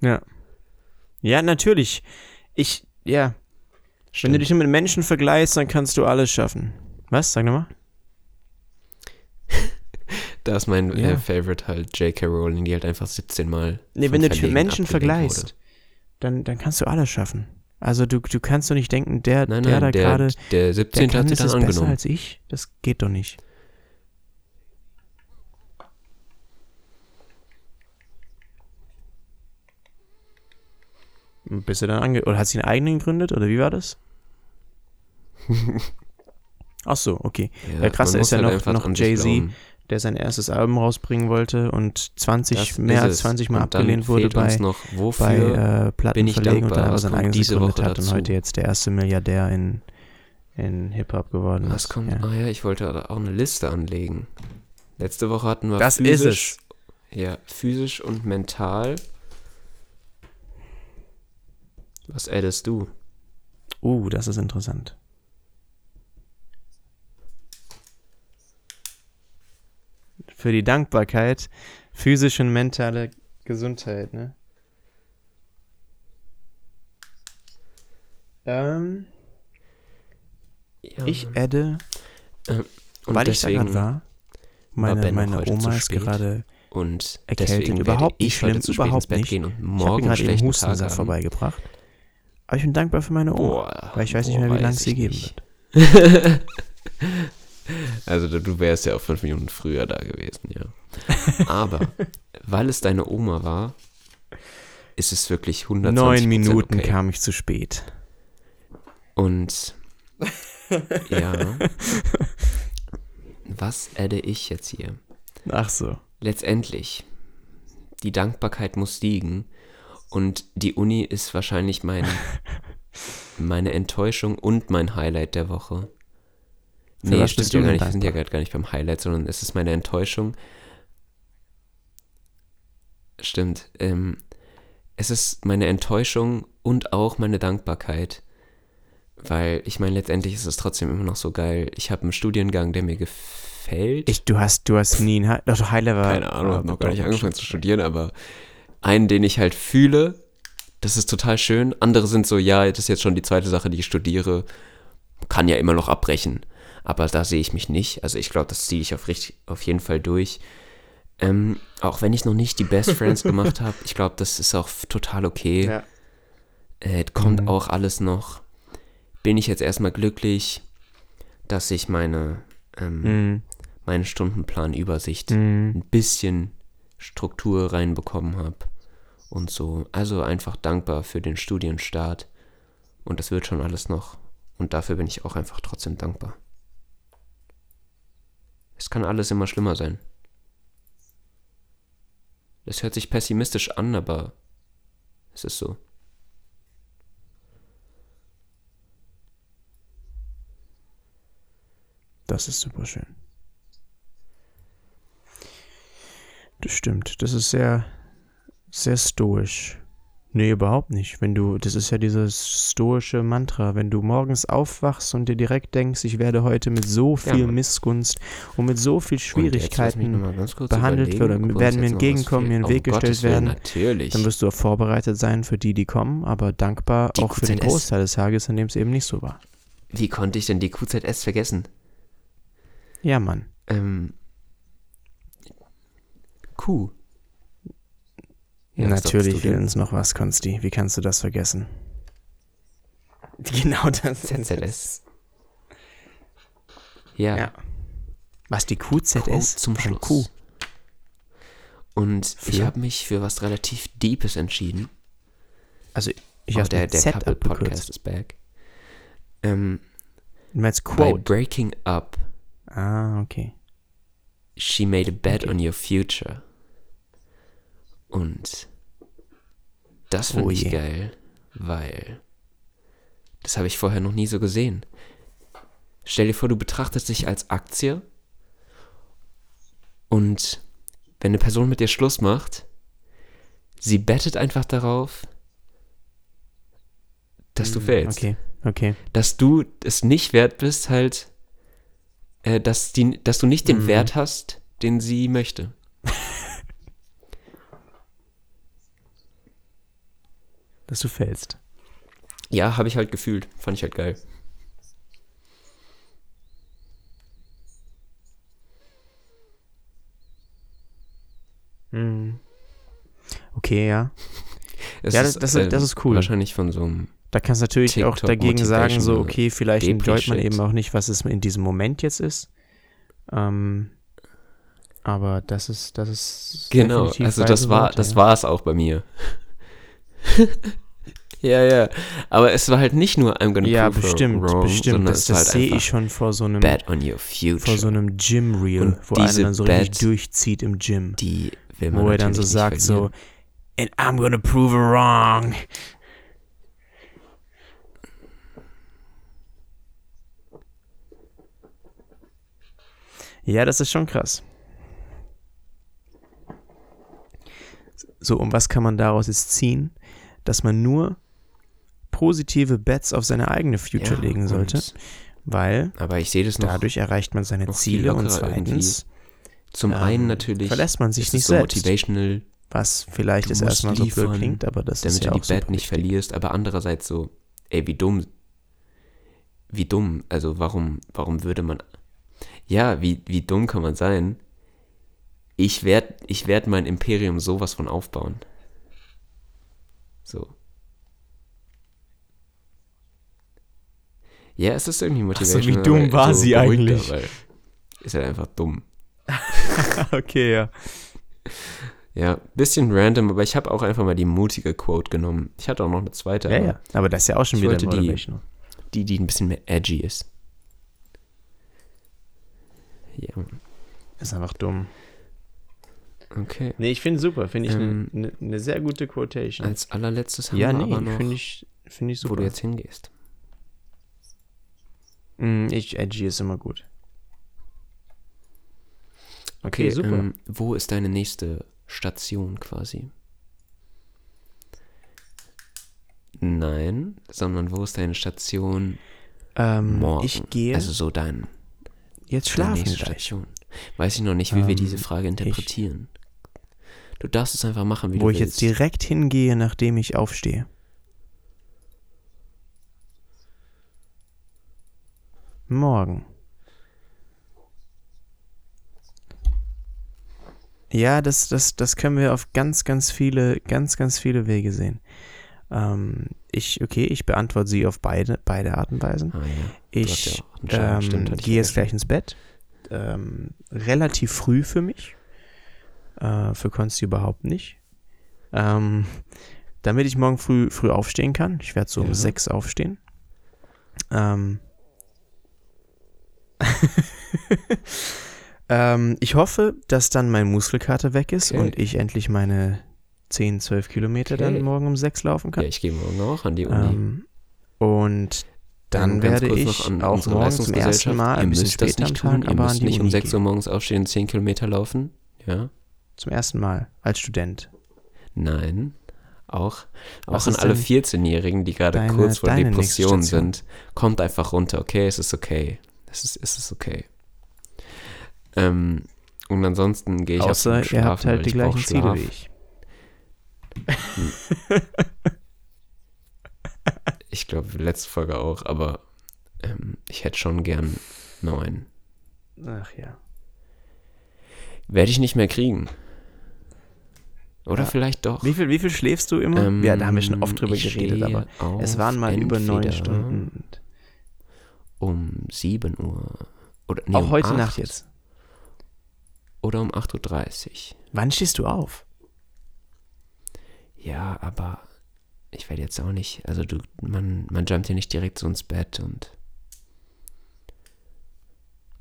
Ja. Ja, natürlich. Ich, ja. Wenn du dich nur mit Menschen vergleichst, dann kannst du alles schaffen. Was? Sag nochmal. Da ist mein Ja. äh, Favorite halt J.K. Rowling, die halt einfach 17 Mal. Nee, wenn du dich mit Verlegen Menschen vergleichst, wurde. dann, dann kannst du alles schaffen. Also du, du kannst doch nicht denken, der, Nein, der nein, da der, gerade, der der 17. kann hat es dann ist besser angenommen. als ich. Das geht doch nicht. Bist du dann ange... Oder hat sie einen eigenen gegründet? Oder wie war das? Ach so, okay. Der krasse man ist ja halt noch- noch sich Jay-Z der sein erstes Album rausbringen wollte und 20, mehr als 20 Mal abgelehnt wurde bei, noch, bei äh, Plattenverlegen und dann aber sein eigenes gegründet hat dazu. und heute jetzt der erste Milliardär in, in Hip-Hop geworden Was ist. Kommt, ja. Ah ja, ich wollte auch eine Liste anlegen. Letzte Woche hatten wir das physisch, ist es. Ja, physisch und mental. Was addest du? Uh, das ist interessant. Für die Dankbarkeit, physische und mentale Gesundheit, ne? Ähm, Ja, ich adde, ähm, weil ich da gerade war, meine, auch meine Oma ist gerade und erkältet, überhaupt nicht schlimm, überhaupt nicht. Ich habe morgen gerade den Hustensaft haben. vorbeigebracht. Aber ich bin dankbar für meine Oma, Boah, weil ich weiß nicht boah, mehr, wie lange es sie geben nicht. wird. Also du- wärst ja auch fünf Minuten früher da gewesen, ja. Aber weil es deine Oma war, ist es wirklich 120 Neun Minuten okay. kam ich zu spät. Und ja, was adde ich jetzt hier? Ach so. Letztendlich, die Dankbarkeit muss liegen und die Uni ist wahrscheinlich mein, meine Enttäuschung und mein Highlight der Woche. Für nee, was stimmt bist du ja gar nicht. Wir sind ja gerade gar nicht beim Highlight, sondern es ist meine Enttäuschung. Stimmt. Ähm, es ist meine Enttäuschung und auch meine Dankbarkeit. Weil ich meine, letztendlich ist es trotzdem immer noch so geil. Ich habe einen Studiengang, der mir gefällt. Ich, du hast, du hast nie ein High, doch, High Level. Keine Ahnung, habe noch gar nicht angefangen zu studieren, aber einen, den ich halt fühle, das ist total schön. Andere sind so, ja, das ist jetzt schon die zweite Sache, die ich studiere, kann ja immer noch abbrechen. Aber da sehe ich mich nicht. Also ich glaube, das ziehe ich auf, richtig, auf jeden Fall durch. Ähm, auch wenn ich noch nicht die Best Friends gemacht habe, ich glaube, das ist auch total okay. Ja. Äh, kommt Mhm. auch alles noch. Bin ich jetzt erstmal glücklich, dass ich meine, ähm, Mhm. meine Stundenplanübersicht Mhm. ein bisschen Struktur reinbekommen habe und so. Also einfach dankbar für den Studienstart und das wird schon alles noch. Und dafür bin ich auch einfach trotzdem dankbar. Es kann alles immer schlimmer sein. Das hört sich pessimistisch an, aber es ist so. Das ist super schön. Das stimmt. Das ist sehr, sehr stoisch. Nee, überhaupt nicht. Wenn du, das ist ja dieses stoische Mantra, wenn du morgens aufwachst und dir direkt denkst, ich werde heute mit so Ja, viel Mann. Missgunst und mit so viel Schwierigkeiten, behandelt werden, werden mir entgegenkommen, mir in den fehlt. Weg gestellt werden, Natürlich. dann wirst du auch vorbereitet sein für die, die kommen, aber dankbar Die auch für den QZS. Großteil des Tages, in dem es eben nicht so war. Wie konnte ich denn die QZS vergessen? Ja, Mann. Ähm, Q. Ja, Natürlich will uns noch was, Konsti. Wie kannst du das vergessen? Genau das. ZZS. Ja, Ja. Was, die QZS? Zum Schluss. Q? Und ich Für? habe mich für was relativ Deepes entschieden. Also, ich oh, habe der, der der Z Couple Podcast abgekürzt. ist back. Ähm, Du meinst Quote? Breaking Up, Ah, okay. she made a bet Okay. on your future. Und das finde Oh ich geil, weil das habe ich vorher noch nie so gesehen. Stell dir vor, du betrachtest dich als Aktie und wenn eine Person mit dir Schluss macht, sie bettet einfach darauf, dass du Hm, fällst. Okay, okay. Dass du es nicht wert bist, halt, äh, dass, die, dass du nicht den Mhm. Wert hast, den sie möchte. Dass du fällst. Ja, habe ich halt gefühlt. Fand ich halt geil. Mhm. Okay, ja. Es Ja, das- das ist- das ist cool. Wahrscheinlich von so einem. Da kannst du natürlich auch TikTok dagegen sagen, so, okay, vielleicht enjoyt man eben auch nicht, was es in diesem Moment jetzt ist. Ähm, aber das ist, das ist Genau, also das war, das ja. war es auch bei mir. ja, ja. Aber es war halt nicht nur I'm gonna Ja, bestimmt, wrong, bestimmt. Das, das halt sehe ich schon vor so einem, Bet on your future. vor so einem Gym-Reel, Und wo einer dann so richtig Bet- durchzieht im Gym. die will man Wo er dann so sagt, nicht so, verlieren. and I'm gonna prove her wrong. Ja, das ist schon krass. So, und was kann man daraus jetzt ziehen? Dass man nur positive Bets auf seine eigene Future Ja, legen sollte, weil Aber ich sehe das noch dadurch erreicht man seine Ziele und zweitens zum ähm, einen natürlich verlässt man sich ist nicht so selbst. motivational, was vielleicht musst erstmal so blöd liefern, klingt, aber das damit ist ja du auch die Bet super nicht verlierst, aber andererseits so, ey, wie dumm, wie dumm, also warum, warum würde man, ja, wie, wie dumm kann man sein? Ich werde ich werd mein Imperium sowas von aufbauen. So. Ja, es ist irgendwie so, motivational. wie dumm war sie beruhigter, eigentlich? Ist halt einfach dumm. okay, ja. Ja, bisschen random, aber ich habe auch einfach mal die mutige Quote genommen. Ich hatte auch noch eine zweite, Ja, aber ja. Aber das ist ja auch schon wieder die- die, die ein bisschen mehr edgy ist. Ja, Ist einfach dumm. Okay. Nee, ich finde super. Finde ich eine Ähm, ne, ne sehr gute Quotation. Als allerletztes haben ja, wir aber nee, noch, finde ich, find ich wo super. du jetzt hingehst. Mm, ich, edgy ist immer gut. Okay, Okay, super. Ähm, wo ist deine nächste Station quasi? Nein, sondern wo ist deine Station Ähm, morgen? ich gehe Also so dein, jetzt deine schlafen nächste gleich. Station. Weiß ich noch nicht, wie wir Ähm, diese Frage interpretieren. Du darfst es einfach machen, wie Wo du ich willst. jetzt direkt hingehe, nachdem ich aufstehe. Morgen. Ja, das, das, das können wir auf ganz, ganz viele, ganz, ganz viele Wege sehen. Ähm, ich, okay, ich beantworte sie auf beide, beide Arten und Weisen. ah, ja. Ich ja ähm, ich gehe jetzt gleich ins Bett. Ähm, relativ früh für mich. Äh, für Konsti überhaupt nicht. Ähm, damit ich morgen früh, früh aufstehen kann. Ich werde so um Ja. sechs aufstehen. Ähm, ähm, ich hoffe, dass dann mein Muskelkater weg ist Okay. und ich endlich meine 10, 12 Kilometer Okay. dann morgen um sechs laufen kann. Ja, ich gehe morgen auch an die Uni. Ähm, und dann Ähm, ganz werde ich an auch morgen zum ersten. Mal ein bisschen später am Tag, tun. Aber an die nicht um Uni 6 gehen. Uhr morgens aufstehen, 10 Kilometer laufen. Ja? Zum ersten Mal als Student. Nein. Auch, Was auch an alle denn 14-Jährigen, die gerade deine- kurz vor deine Depression nächste Station? sind, kommt einfach runter. Okay, es ist okay. Es ist, es ist okay. Ähm, und ansonsten gehe ich Außer ihr habt schlafen, weil halt die gleichen Ziele wie ich. Ich glaube, letzte Folge auch, aber ähm, ich hätte schon gern neun. Ach ja. Werde ich nicht mehr kriegen. Oder Ja. vielleicht doch. Wie viel, wie viel schläfst du immer? Ähm, ja, da haben wir schon oft drüber ich geredet, aber es waren mal über neun Stunden. Und Um 7 Uhr. Oder, nee, auch um heute 8 Nacht jetzt. Oder um 8.30 Uhr. Wann stehst du auf? Ja, aber ich werde jetzt auch nicht. Also du, man, man jumpt ja nicht direkt so ins Bett und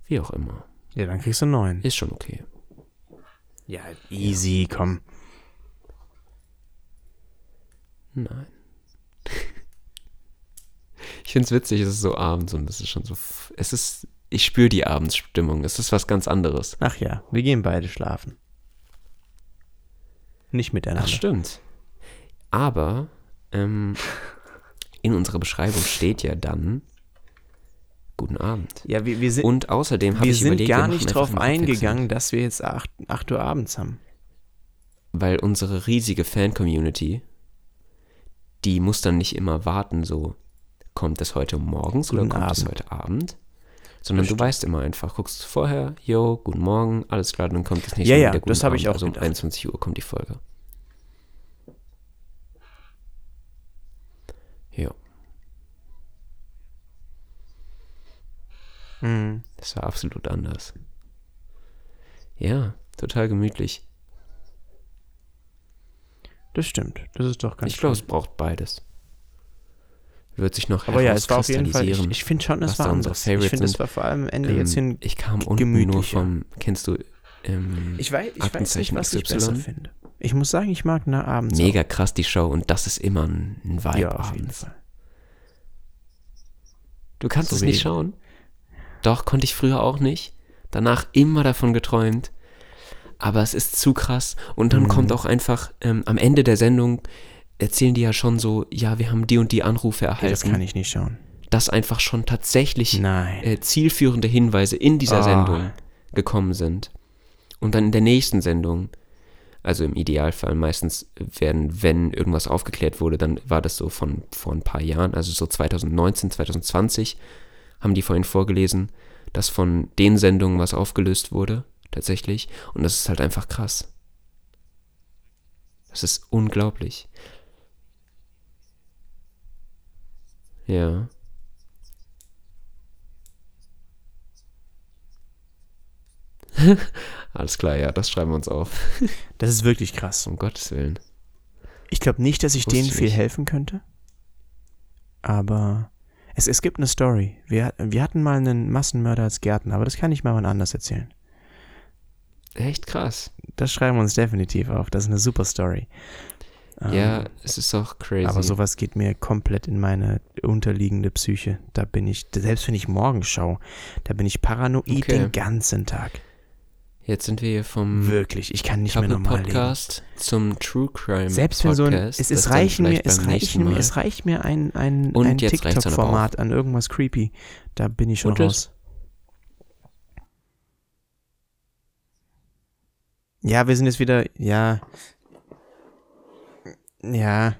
wie auch immer. Ja, dann kriegst du neun. Ist schon okay. Ja, easy, komm. Nein. Ich finde es witzig, es ist so abends und es ist schon so. Es ist. Ich spüre die Abendsstimmung. Es ist was ganz anderes. Ach ja, wir gehen beide schlafen. Nicht Ach, miteinander. stimmt. Aber ähm, in unserer Beschreibung steht ja dann Guten Abend. Ja, wir, wir sind, Und außerdem habe wir ich sind überlegt, gar nicht drauf abwechselnd. eingegangen, dass wir jetzt 8, 8 Uhr abends haben. weil unsere riesige Fan-Community, die muss dann nicht immer warten, so kommt es heute morgens Guten oder kommt es Abend. heute Abend, sondern du weißt immer einfach, guckst vorher, yo, guten Morgen, alles klar, dann kommt das nächste Ja, Mal ja, guten das habe ich auch Also um gedacht. 21 Uhr kommt die Folge. Ja, Mhm. das war absolut anders. Ja, total gemütlich. Das stimmt. Das ist doch ganz ich glaube, es braucht beides. Wird sich noch Aber ja, es war auf jeden Fall. Ich, ich finde schon, es war anders. Ich finde, es war vor allem am Ende Ähm, jetzt hin. ich kam unten nur vom, kennst du, ähm, Ich weiß, ich weiß nicht, was ich XY? besser finde. Ich muss sagen, ich mag nach abends. mega krass die Show und das ist immer ein, ein auch. Vibe Ja, auf jeden. Fall. Du kannst So es nicht schauen? Doch, konnte ich früher auch nicht. Danach immer davon geträumt. Aber es ist zu krass. Und dann Mhm. kommt auch einfach ähm, am Ende der Sendung erzählen die ja schon so, ja, wir haben die und die Anrufe erhalten. Hey, das kann ich nicht schauen. Dass einfach schon tatsächlich äh, zielführende Hinweise in dieser Oh. Sendung gekommen sind. Und dann in der nächsten Sendung, also im Idealfall meistens werden, wenn irgendwas aufgeklärt wurde, dann war das so von vor ein paar Jahren, also so 2019, 2020, haben die vorhin vorgelesen, dass von den Sendungen was aufgelöst wurde, tatsächlich. Und das ist halt einfach krass. Das ist unglaublich. Ja. Alles klar, ja, das schreiben wir uns auf. Das ist wirklich krass. Um Gottes Willen. Ich glaube nicht, dass ich Wusste denen viel nicht. helfen könnte. Aber es, es gibt eine Story. Wir, wir hatten mal einen Massenmörder als Gärtner, aber das kann ich mal wann anders erzählen. Echt krass. Das schreiben wir uns definitiv auf. Das ist eine super Story. Ähm, ja, es ist auch crazy. Aber sowas geht mir komplett in meine unterliegende Psyche. Da bin ich, selbst wenn ich morgen schaue, da bin ich paranoid Okay. den ganzen Tag. Jetzt sind wir hier vom Wirklich, ich kann nicht mehr Couple normal leben. Podcast zum True Crime Selbst wenn so ein, Podcast. es, es reichen mir, es reichen mir, es reicht mir ein, ein, ein aber TikTok-Format an irgendwas creepy. Da bin ich schon Und raus. Ja, wir sind jetzt wieder, ja. Ja.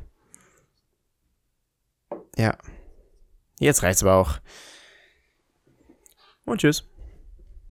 Ja. Jetzt reicht's aber auch. Und tschüss.